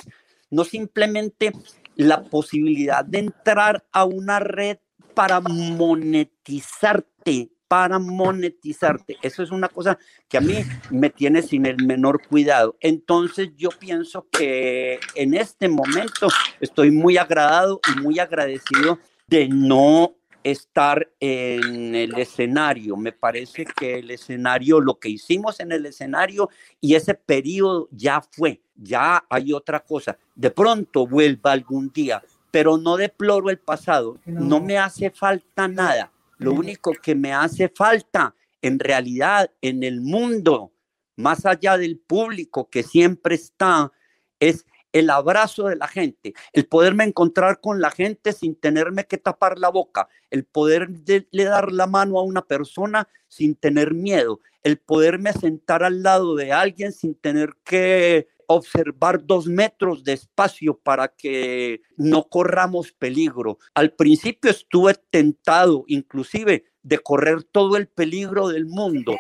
no simplemente la posibilidad de entrar a una red para monetizarte, para monetizarte. Eso es una cosa que a mí me tiene sin el menor cuidado. Entonces yo pienso que en este momento estoy muy agradado y muy agradecido de no estar en el escenario. Me parece que el escenario, lo que hicimos en el escenario y ese periodo ya fue, ya hay otra cosa. De pronto vuelva algún día, pero no deploro el pasado, no me hace falta nada. Lo único que me hace falta en realidad en el mundo, más allá del público que siempre está, es el abrazo de la gente, el poderme encontrar con la gente sin tenerme que tapar la boca, el poder le dar la mano a una persona sin tener miedo, el poderme sentar al lado de alguien sin tener que observar dos metros de espacio para que no corramos peligro. Al principio estuve tentado inclusive de correr todo el peligro del mundo,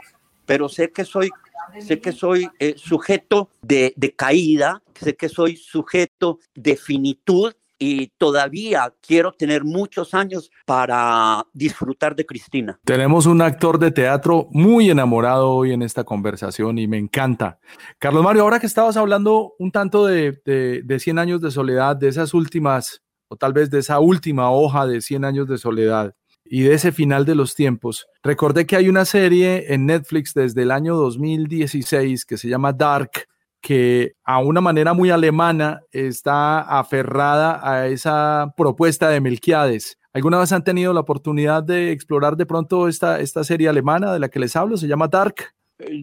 pero sé que soy, sé que soy eh, sujeto de, de caída, sé que soy sujeto de finitud y todavía quiero tener muchos años para disfrutar de Cristina. Tenemos un actor de teatro muy enamorado hoy en esta conversación y me encanta. Carlos Mario, ahora que estabas hablando un tanto de, de, de 100 años de soledad, de esas últimas, o tal vez de esa última hoja de 100 años de soledad y de ese final de los tiempos, recordé que hay una serie en Netflix desde el año 2016 que se llama Dark, que a una manera muy alemana está aferrada a esa propuesta de Melquiades. ¿Alguna vez han tenido la oportunidad de explorar de pronto esta, esta serie alemana de la que les hablo? Se llama Dark.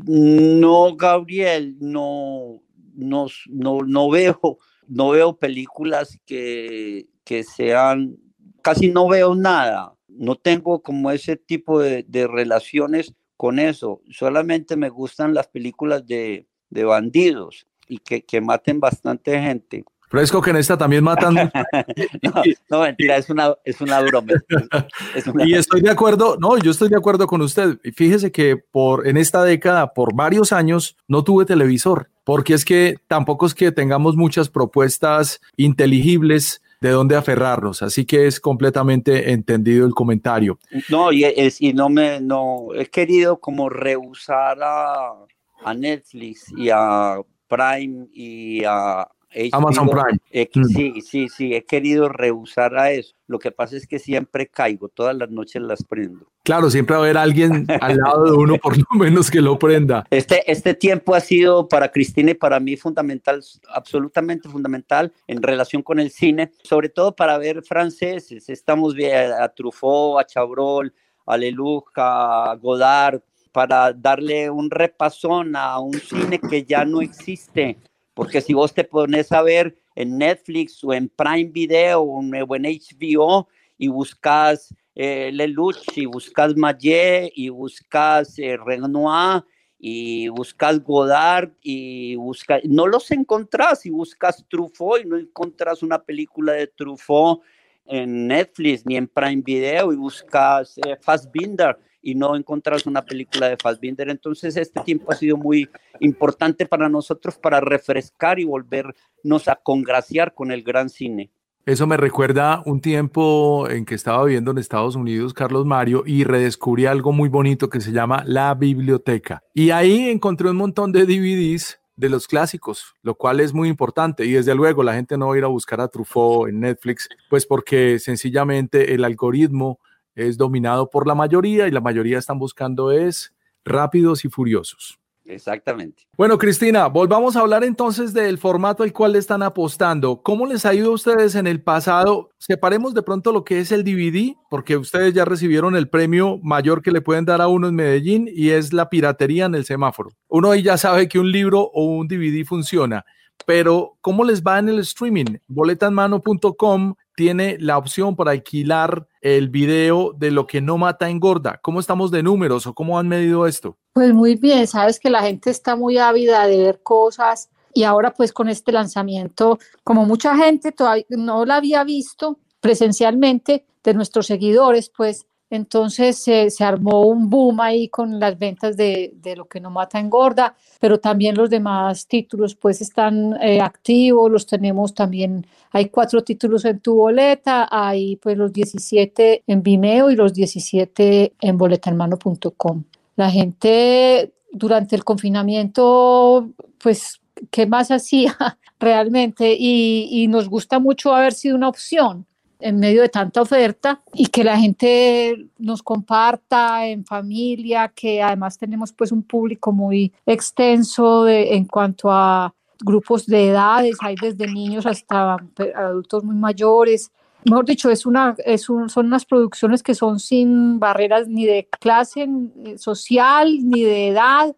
No, Gabriel, no, no, no, no veo, no veo películas que, que sean, casi no veo nada. No tengo como ese tipo de, de relaciones con eso. Solamente me gustan las películas de, de bandidos y que, que, maten bastante gente. Fresco que en esta también matan. no, no, mentira, es una, es una broma. Es una... Y estoy de acuerdo, no, yo estoy de acuerdo con usted. Fíjese que por, en esta década, por varios años, no tuve televisor, porque es que tampoco es que tengamos muchas propuestas inteligibles de dónde aferrarnos. Así que es completamente entendido el comentario. No, y, es, y no me, no, he querido como rehusar a, a Netflix y a Prime y a Amazon Prime. Eh, sí, sí, sí, he querido rehusar a eso. Lo que pasa es que siempre caigo, todas las noches las prendo. Claro, siempre va a haber alguien al lado de uno por lo menos que lo prenda. Este, este tiempo ha sido para Cristina y para mí fundamental, absolutamente fundamental en relación con el cine, sobre todo para ver franceses. Estamos viendo a Truffaut, a Chabrol, a Lelouch, a Godard, para darle un repasón a un cine que ya no existe. Porque si vos te pones a ver en Netflix o en Prime Video o en HBO y buscas eh, Lelouch y buscas Maillet y buscas eh, Renoir y buscas Godard y buscas, no los encontrás y buscas Truffaut y no encontrás una película de Truffaut en Netflix ni en Prime Video y buscas eh, Fassbinder y no encontrás una película de Fassbinder. Entonces este tiempo ha sido muy importante para nosotros para refrescar y volvernos a congraciar con el gran cine. Eso me recuerda un tiempo en que estaba viviendo en Estados Unidos, Carlos Mario, y redescubrí algo muy bonito que se llama la biblioteca. Y ahí encontré un montón de DVDs de los clásicos, lo cual es muy importante. Y desde luego la gente no va a ir a buscar a Truffaut en Netflix, pues porque sencillamente el algoritmo es dominado por la mayoría y la mayoría están buscando es rápidos y furiosos. Exactamente. Bueno, Cristina, volvamos a hablar entonces del formato al cual le están apostando. ¿Cómo les ha ido a ustedes en el pasado? Separemos de pronto lo que es el DVD, porque ustedes ya recibieron el premio mayor que le pueden dar a uno en Medellín y es la piratería en el semáforo. Uno ahí ya sabe que un libro o un DVD funciona, pero ¿cómo les va en el streaming? Boletanmano.com tiene la opción para alquilar el video de lo que no mata engorda. ¿Cómo estamos de números o cómo han medido esto? Pues muy bien, sabes que la gente está muy ávida de ver cosas y ahora pues con este lanzamiento, como mucha gente todavía no la había visto presencialmente de nuestros seguidores, pues entonces se armó un boom ahí con las ventas de, de, lo que no mata engorda, pero también los demás títulos pues están eh, activos, los tenemos también, hay cuatro títulos en tu boleta, hay pues los 17 en Vimeo y los 17 en boletahermano.com. La gente durante el confinamiento pues ¿qué más hacía realmente? Y, y nos gusta mucho haber sido una opción en medio de tanta oferta y que la gente nos comparta en familia, que además tenemos pues un público muy extenso de, en cuanto a grupos de edades, hay desde niños hasta adultos muy mayores. Mejor dicho, es una, es un, son unas producciones que son sin barreras ni de clase social, ni de edad,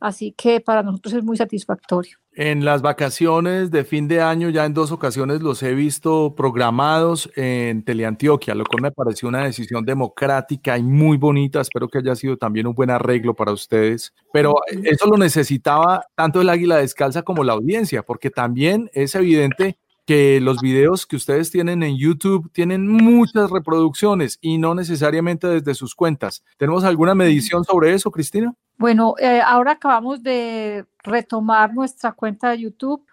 Así que para nosotros es muy satisfactorio. En las vacaciones de fin de año, ya en dos ocasiones los he visto programados en Teleantioquia, lo cual me pareció una decisión democrática y muy bonita. Espero que haya sido también un buen arreglo para ustedes. Pero eso lo necesitaba tanto el Águila Descalza como la audiencia, porque también es evidente que los videos que ustedes tienen en YouTube tienen muchas reproducciones y no necesariamente desde sus cuentas. ¿Tenemos alguna medición sobre eso, Cristina? Bueno, eh, ahora acabamos de retomar nuestra cuenta de YouTube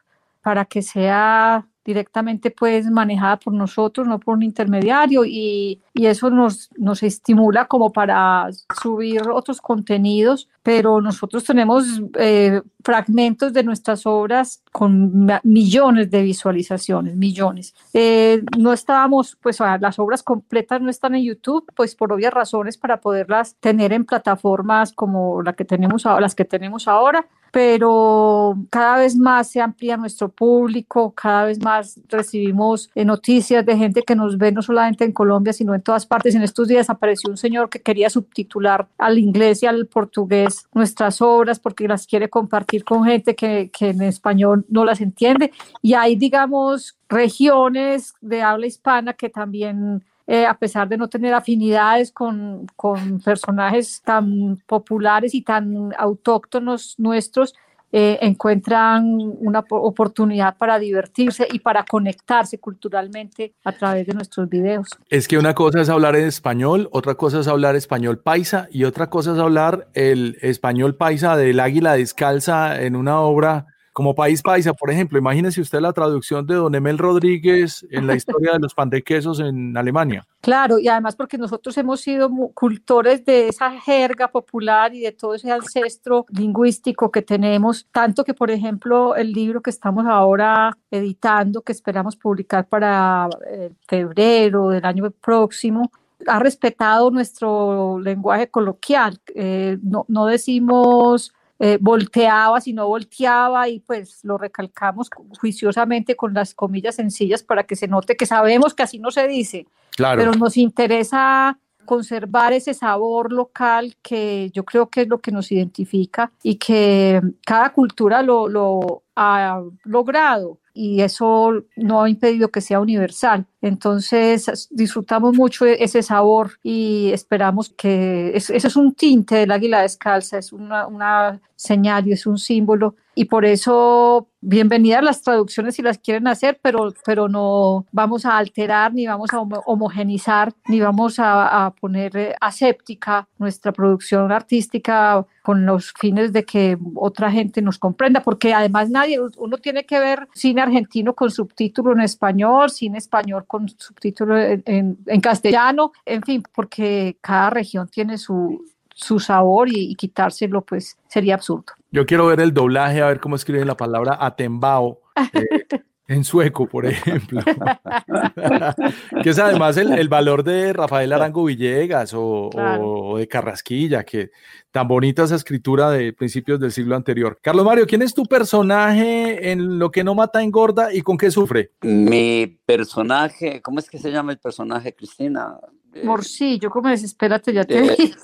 para que sea directamente pues manejada por nosotros, no por un intermediario y, y, eso nos, nos estimula como para subir otros contenidos, pero nosotros tenemos eh, fragmentos de nuestras obras con millones de visualizaciones, millones. Eh, no estábamos, pues las obras completas no están en YouTube, pues por obvias razones para poderlas tener en plataformas como la que tenemos, las que tenemos ahora, pero cada vez más se amplía nuestro público, cada vez más recibimos eh, noticias de gente que nos ve no solamente en Colombia, sino en todas partes. En estos días apareció un señor que quería subtitular al inglés y al portugués nuestras obras porque las quiere compartir con gente que, que en español no las entiende. Y hay, digamos, regiones de habla hispana que también eh, a pesar de no tener afinidades con, con, personajes tan populares y tan autóctonos nuestros, eh, encuentran una oportunidad para divertirse y para conectarse culturalmente a través de nuestros videos. Es que una cosa es hablar en español, otra cosa es hablar español paisa y otra cosa es hablar el español paisa del águila descalza en una obra como país paisa, por ejemplo, imagínese usted la traducción de Don Emel Rodríguez en la historia de los pan de quesos en Alemania. Claro, y además porque nosotros hemos sido cultores de esa jerga popular y de todo ese ancestro lingüístico que tenemos, tanto que, por ejemplo, el libro que estamos ahora editando, que esperamos publicar para eh, febrero del año próximo, ha respetado nuestro lenguaje coloquial. Eh, no, no decimos eh, volteaba, si no volteaba, y pues lo recalcamos juiciosamente con las comillas sencillas para que se note que sabemos que así no se dice, claro. pero nos interesa conservar ese sabor local que yo creo que es lo que nos identifica y que cada cultura lo, lo ha logrado y eso no ha impedido que sea universal. Entonces disfrutamos mucho e-, ese sabor y esperamos que ese es un tinte del águila descalza, es una, una señal y es un símbolo y por eso bienvenidas las traducciones si las quieren hacer, pero, pero no vamos a alterar, ni vamos a homogenizar, ni vamos a, a poner aséptica nuestra producción artística con los fines de que otra gente nos comprenda, porque además nadie, uno tiene que ver cine argentino con subtítulo en español, cine español con subtítulo en, en, castellano, en fin, porque cada región tiene su, su sabor y, quitárselo, pues sería absurdo. Yo quiero ver el doblaje, a ver cómo escriben la palabra atembao. Eh, en sueco, por ejemplo. que es además el, valor de Rafael Arango Villegas o, o, de Carrasquilla, que tan bonita esa escritura de principios del siglo anterior. Carlos Mario, ¿quién es tu personaje en Lo que no mata engorda y con qué sufre? Mi personaje, ¿cómo es que se llama el personaje, Cristina? Morcillo, ¿cómo es? Espérate, ya te eh,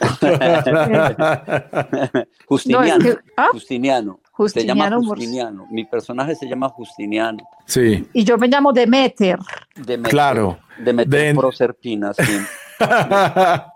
Justiniano. ¿ah? Justiniano. Justiniano. Se llama Justiniano. Mi personaje se llama Justiniano. Sí. Y yo me llamo Demeter. Demeter claro. Demeter de... Proserpina, sí.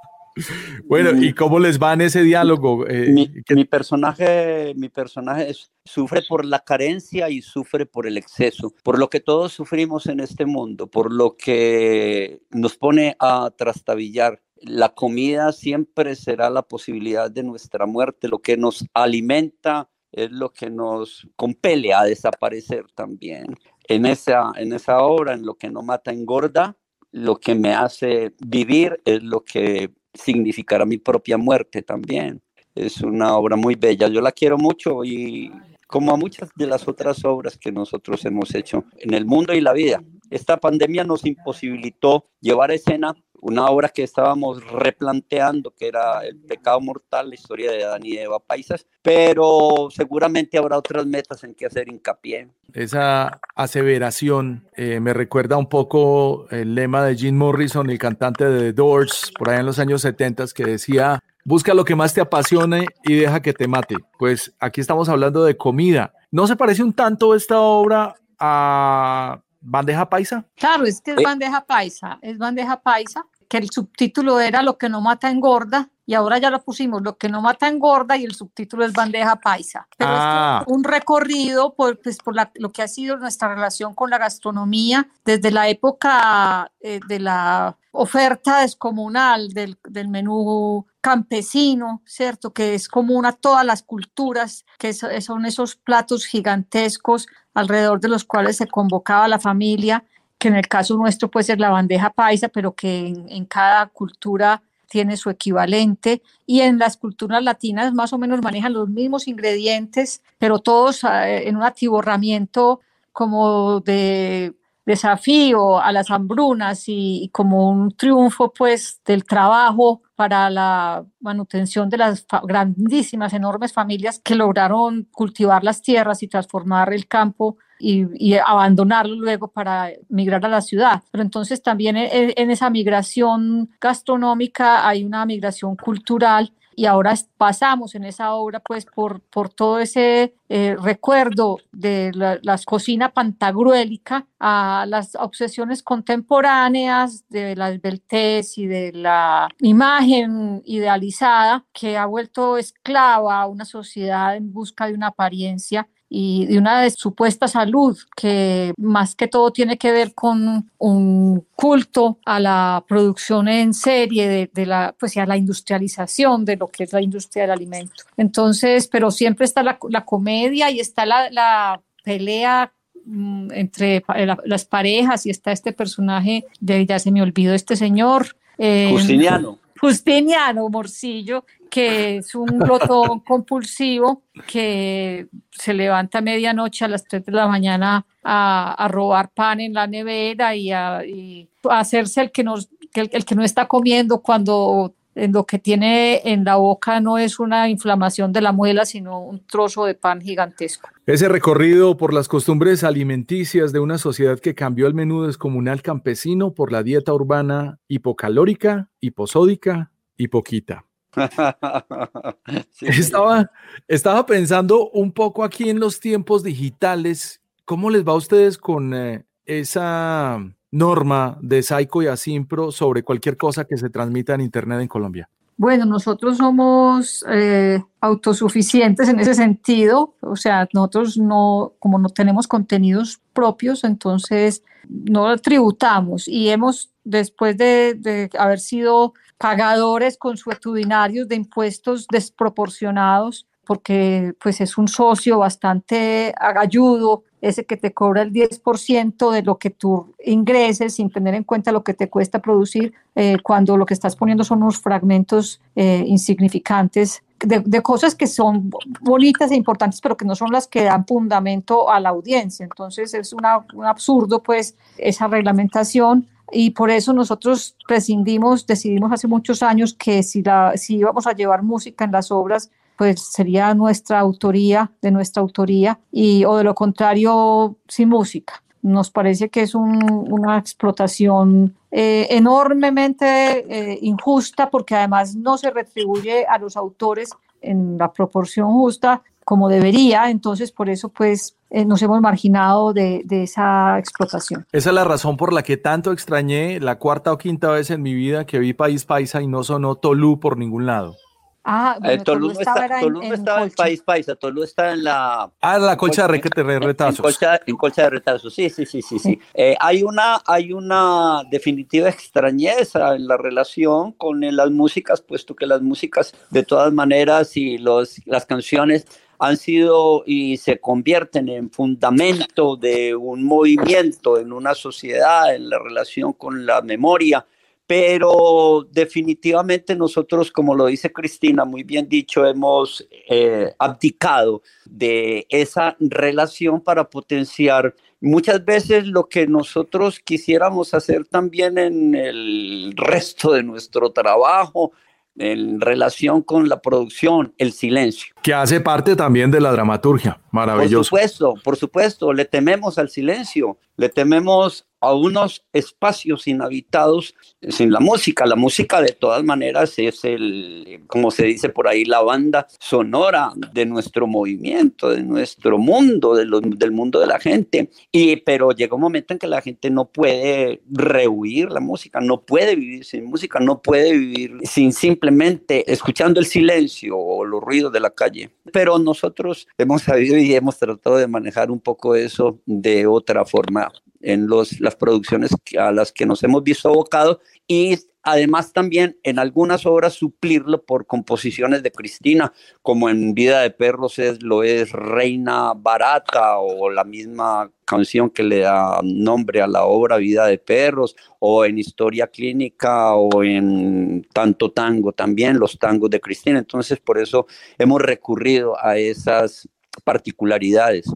bueno, ¿y cómo les va en ese diálogo? Eh, mi, personaje, mi personaje sufre por la carencia y sufre por el exceso, por lo que todos sufrimos en este mundo, por lo que nos pone a trastabillar. La comida siempre será la posibilidad de nuestra muerte, lo que nos alimenta es lo que nos compele a desaparecer también. En esa, en esa obra, en lo que no mata engorda, lo que me hace vivir es lo que significará mi propia muerte también. Es una obra muy bella, yo la quiero mucho y como a muchas de las otras obras que nosotros hemos hecho en el mundo y la vida. Esta pandemia nos imposibilitó llevar a escena una obra que estábamos replanteando, que era El pecado mortal, la historia de Adán y Eva Paisas, pero seguramente habrá otras metas en que hacer hincapié. Esa aseveración eh, me recuerda un poco el lema de Jim Morrison, el cantante de The Doors, por ahí en los años 70, que decía, busca lo que más te apasione y deja que te mate. Pues aquí estamos hablando de comida. ¿No se parece un tanto esta obra a bandeja paisa? Claro, es que es bandeja paisa, es bandeja paisa, que el subtítulo era Lo que no mata engorda, y ahora ya lo pusimos, Lo que no mata engorda, y el subtítulo es bandeja paisa. Pero Ah. es un recorrido por, pues, por la- lo que ha sido nuestra relación con la gastronomía desde la época eh, de la oferta descomunal del, del menú campesino, ¿cierto? Que es común a todas las culturas, que so- son esos platos gigantescos alrededor de los cuales se convocaba la familia, que en el caso nuestro puede ser la bandeja paisa, pero que en, en cada cultura tiene su equivalente y en las culturas latinas más o menos manejan los mismos ingredientes, pero todos eh, en un atiborramiento como de desafío a las hambrunas y, y como un triunfo pues del trabajo para la manutención de las grandísimas, enormes familias que lograron cultivar las tierras y transformar el campo y, y abandonarlo luego para migrar a la ciudad. Pero entonces también en, en esa migración gastronómica hay una migración cultural y ahora pasamos en esa obra pues por, por todo ese eh, recuerdo de la, las cocina pantagruélica a las obsesiones contemporáneas de la esbeltez y de la imagen idealizada que ha vuelto esclava a una sociedad en busca de una apariencia y de una supuesta salud que más que todo tiene que ver con un culto a la producción en serie de, de la pues a la industrialización de lo que es la industria del alimento entonces pero siempre está la, la comedia y está la, la pelea mm, entre la- las parejas y está este personaje de ya se me olvidó este señor eh, Justiniano. Justiniano Morcillo, que es un glotón compulsivo que se levanta a medianoche a las 3 de la mañana a, robar pan en la nevera y a, y a hacerse el que, que el, el que no está comiendo cuando en lo que tiene en la boca no es una inflamación de la muela, sino un trozo de pan gigantesco. Ese recorrido por las costumbres alimenticias de una sociedad que cambió el menú descomunal campesino por la dieta urbana hipocalórica, hiposódica y poquita. Sí. Estaba, estaba pensando un poco aquí en los tiempos digitales. ¿Cómo les va a ustedes con eh, esa norma de Saico y Asimpro sobre cualquier cosa que se transmita en Internet en Colombia? Bueno, nosotros somos eh, autosuficientes en ese sentido, o sea, nosotros no, como no tenemos contenidos propios, entonces no tributamos y hemos, después de, de haber sido pagadores consuetudinarios de impuestos desproporcionados, porque pues es un socio bastante agalludo, ese que te cobra el 10% de lo que tú ingreses sin tener en cuenta lo que te cuesta producir, eh, cuando lo que estás poniendo son unos fragmentos eh, insignificantes de, de, cosas que son bonitas e importantes, pero que no son las que dan fundamento a la audiencia. Entonces es una, un absurdo pues esa reglamentación y por eso nosotros prescindimos, decidimos hace muchos años que si, la, si íbamos a llevar música en las obras, pues sería nuestra autoría, de nuestra autoría, y, o de lo contrario, sin música. Nos parece que es un, una explotación eh, enormemente eh, injusta porque además no se retribuye a los autores en la proporción justa como debería, entonces por eso pues eh, nos hemos marginado de, de, esa explotación. Esa es la razón por la que tanto extrañé la cuarta o quinta vez en mi vida que vi País Paisa y no sonó Tolú por ningún lado. Ah, bueno, eh, Tolú, no estaba, está, Tolú en, no estaba en, País Paisa, Tolú está en la... Ah, la colcha de requete de retazos. En colcha, en colcha de retazos, sí, sí, sí, sí. sí. Eh, hay, una, hay una definitiva extrañeza en la relación con las músicas, puesto que las músicas de todas maneras y los, las canciones han sido y se convierten en fundamento de un movimiento, en una sociedad, en la relación con la memoria. Pero definitivamente nosotros, como lo dice Cristina, muy bien dicho, hemos eh, abdicado de esa relación para potenciar muchas veces lo que nosotros quisiéramos hacer también en el resto de nuestro trabajo, en relación con la producción, el silencio. Que hace parte también de la dramaturgia, maravilloso. Por supuesto, por supuesto, le tememos al silencio, le tememos a unos espacios inhabitados sin la música. La música de todas maneras es el, como se dice por ahí, la banda sonora de nuestro movimiento, de nuestro mundo, de del mundo de la gente. Y, pero llega un momento en que la gente no puede rehuir la música, no puede vivir sin música, no puede vivir sin simplemente escuchando el silencio o los ruidos de la calle. Pero nosotros hemos sabido y hemos tratado de manejar un poco eso de otra forma en los, las producciones a las que nos hemos visto abocados y además también en algunas obras suplirlo por composiciones de Cristina, como en Vida de Perros es, lo es Reina Barata o la misma canción que le da nombre a la obra Vida de Perros, o en Historia Clínica, o en Tanto Tango también, los tangos de Cristina. Entonces, por eso hemos recurrido a esas particularidades.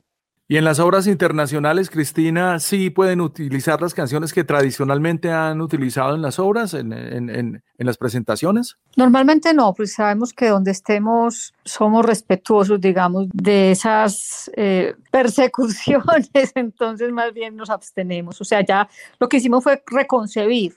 Y en las obras internacionales, Cristina, sí pueden utilizar las canciones que tradicionalmente han utilizado en las obras, en, en, en, las presentaciones. Normalmente no, pues sabemos que donde estemos somos respetuosos, digamos, de esas eh, persecuciones, entonces más bien nos abstenemos. O sea, ya lo que hicimos fue reconcebir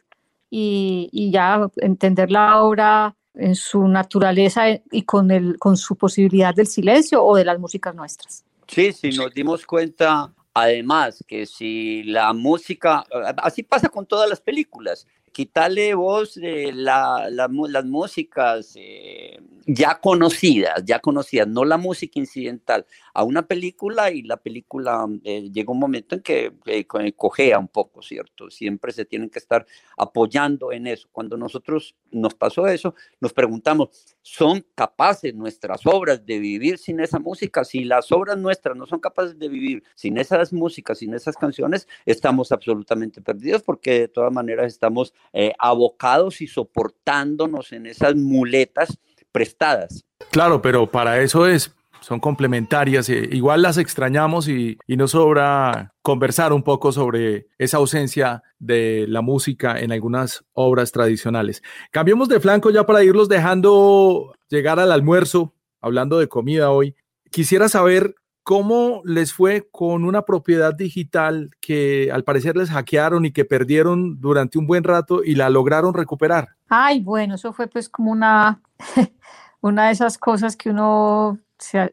y, y ya entender la obra en su naturaleza y con, el, con su posibilidad del silencio o de las músicas nuestras. Sí, sí, nos dimos cuenta además que si la música, así pasa con todas las películas, quitarle voz de la, las músicas eh, ya conocidas, ya conocidas, no la música incidental, a una película y la película eh, llega un momento en que eh, cojea un poco, ¿cierto? Siempre se tienen que estar apoyando en eso. Cuando nosotros nos pasó eso, nos preguntamos, ¿son capaces nuestras obras de vivir sin esa música? Si las obras nuestras no son capaces de vivir sin esas músicas, sin esas canciones, estamos absolutamente perdidos porque de todas maneras estamos eh, abocados y soportándonos en esas muletas prestadas. Claro, pero para eso es, son complementarias. Eh, igual las extrañamos y, y, nos sobra conversar un poco sobre esa ausencia de la música en algunas obras tradicionales. Cambiemos de flanco ya para irlos dejando llegar al almuerzo, hablando de comida hoy. Quisiera saber ¿Cómo les fue con una propiedad digital que al parecer les hackearon y que perdieron durante un buen rato y la lograron recuperar? Ay, bueno, eso fue pues como una, una de esas cosas que uno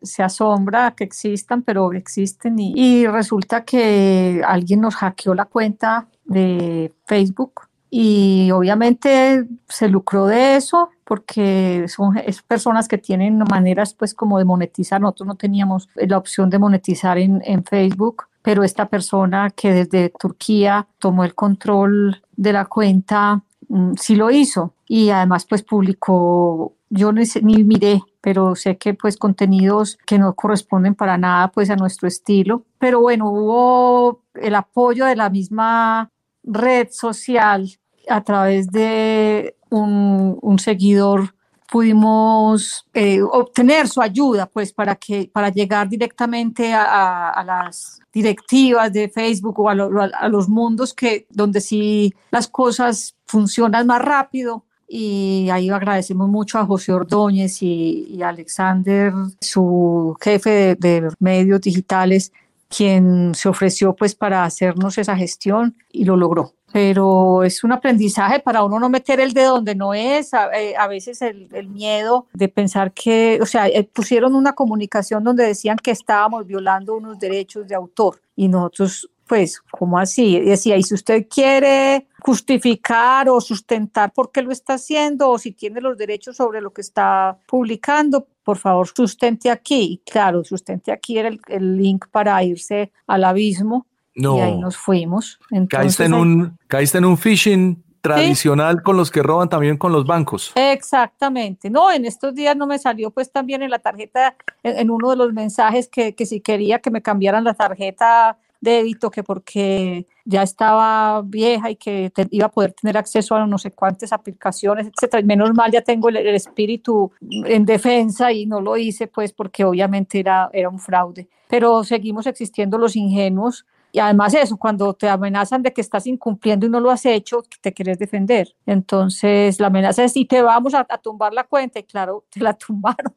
se, asombra que existan, pero existen y, y, resulta que alguien nos hackeó la cuenta de Facebook y obviamente se lucró de eso porque son es personas que tienen maneras pues como de monetizar. Nosotros no teníamos la opción de monetizar en, en Facebook, pero esta persona que desde Turquía tomó el control de la cuenta mm, sí lo hizo y además pues publicó yo ni, ni, miré, pero sé que pues contenidos que no corresponden para nada pues a nuestro estilo. Pero bueno, hubo el apoyo de la misma red social a través de un, seguidor pudimos eh, obtener su ayuda pues para que para llegar directamente a, las directivas de Facebook o a, a, los mundos que donde sí las cosas funcionan más rápido y ahí agradecemos mucho a José Ordóñez y, y Alexander su jefe de, de medios digitales quien se ofreció pues para hacernos esa gestión y lo logró. Pero es un aprendizaje para uno no meter el dedo donde no es, a, eh, a veces el, el, miedo de pensar que, o sea, eh, pusieron una comunicación donde decían que estábamos violando unos derechos de autor y nosotros, pues, ¿cómo así? Decía, y si usted quiere justificar o sustentar por qué lo está haciendo o si tiene los derechos sobre lo que está publicando, por favor, sustente aquí. Y claro, sustente aquí era el, el link para irse al abismo no. Y ahí nos fuimos. Entonces, caíste, en un, caíste en un phishing tradicional ¿Sí? con los que roban también con los bancos. Exactamente. No, en estos días no me salió pues también en la tarjeta, en, en uno de los mensajes que, que, si quería que me cambiaran la tarjeta débito, que porque ya estaba vieja y que iba a poder tener acceso a no sé cuántas aplicaciones, etcétera. Menos mal ya tengo el, el, espíritu en defensa y no lo hice pues porque obviamente era, era un fraude. Pero seguimos existiendo los ingenuos y además eso, cuando te amenazan de que estás incumpliendo y no lo has hecho, te quieres defender. Entonces la amenaza es, y te vamos a, a tumbar la cuenta, y claro, te la tumbaron.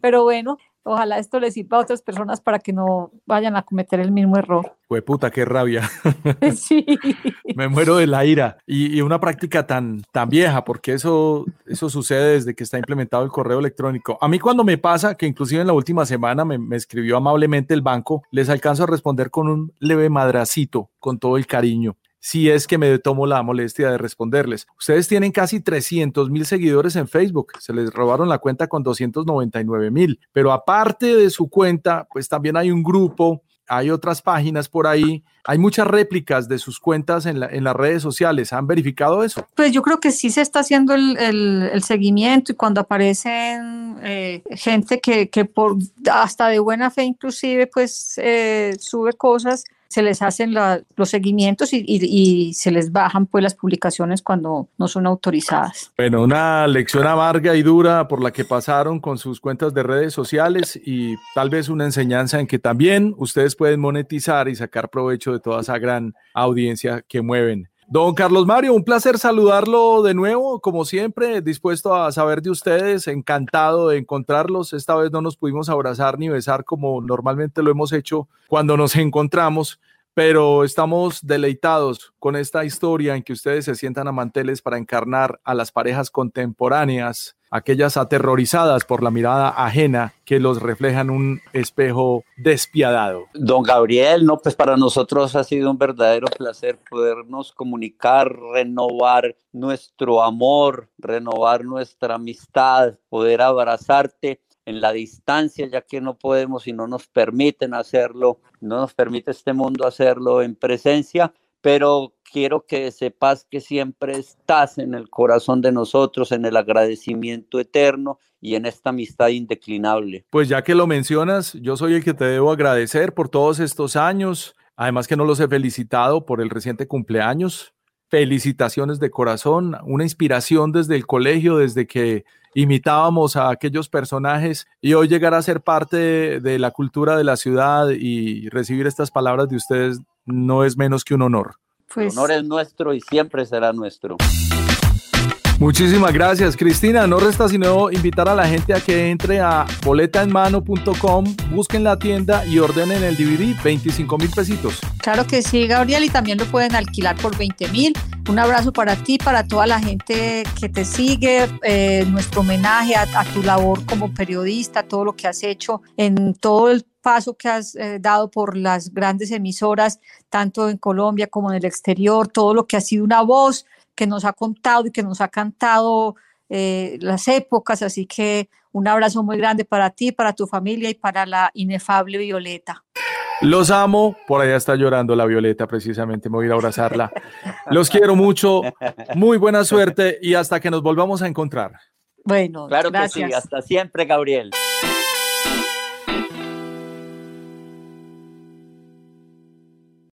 Pero bueno, Ojalá esto le sirva a otras personas para que no vayan a cometer el mismo error. Fue puta, qué rabia. sí. Me muero de la ira. Y, una práctica tan, tan vieja, porque eso, eso sucede desde que está implementado el correo electrónico. A mí cuando me pasa, que inclusive en la última semana me, me escribió amablemente el banco, les alcanzo a responder con un leve madracito, con todo el cariño si es que me tomo la molestia de responderles. Ustedes tienen casi 300 mil seguidores en Facebook, se les robaron la cuenta con 299 mil, pero aparte de su cuenta, pues también hay un grupo hay otras páginas por ahí, hay muchas réplicas de sus cuentas en, las redes sociales. ¿Han verificado eso? Pues yo creo que sí se está haciendo el, seguimiento y cuando aparecen eh, gente que, por hasta de buena fe inclusive pues eh, sube cosas, se les hacen los seguimientos y, se les bajan pues las publicaciones cuando no son autorizadas. Bueno, una lección amarga y dura por la que pasaron con sus cuentas de redes sociales y tal vez una enseñanza en que también ustedes pueden monetizar y sacar provecho de toda esa gran audiencia que mueven. Don Carlos Mario, un placer saludarlo de nuevo, como siempre, dispuesto a saber de ustedes, encantado de encontrarlos. Esta vez no nos pudimos abrazar ni besar como normalmente lo hemos hecho cuando nos encontramos, pero estamos deleitados con esta historia en que ustedes se sientan a manteles para encarnar a las parejas contemporáneas aquellas aterrorizadas por la mirada ajena que los reflejan un espejo despiadado. Don Gabriel, no, pues para nosotros ha sido un verdadero placer podernos comunicar, renovar nuestro amor, renovar nuestra amistad, poder abrazarte en la distancia, ya que no podemos y no nos permiten hacerlo, no nos permite este mundo hacerlo en presencia, pero quiero que sepas que siempre estás en el corazón de nosotros, en el agradecimiento eterno y en esta amistad indeclinable. Pues ya que lo mencionas, yo soy el que te debo agradecer por todos estos años, además que no los he felicitado por el reciente cumpleaños. Felicitaciones de corazón, una inspiración desde el colegio, desde que imitábamos a aquellos personajes y hoy llegar a ser parte de, la cultura de la ciudad y recibir estas palabras de ustedes no es menos que un honor. El pues honor es nuestro y siempre será nuestro. Muchísimas gracias, Cristina. No resta sino invitar a la gente a que entre a boletaenmano.com, busquen la tienda y ordenen el DVD, 25 mil pesitos. Claro que sí, Gabriel, y también lo pueden alquilar por 20 mil. Un abrazo para ti, para toda la gente que te sigue, eh, nuestro homenaje a, tu labor como periodista, todo lo que has hecho en todo el paso que has eh, dado por las grandes emisoras, tanto en Colombia como en el exterior, todo lo que ha sido una voz que nos ha contado y que nos ha cantado eh, las épocas. Así que un abrazo muy grande para ti, para tu familia y para la inefable Violeta. Los amo, por allá está llorando la Violeta precisamente, me voy a ir a abrazarla. Los quiero mucho, muy buena suerte y hasta que nos volvamos a encontrar. Bueno, claro que sí, hasta siempre, Gabriel.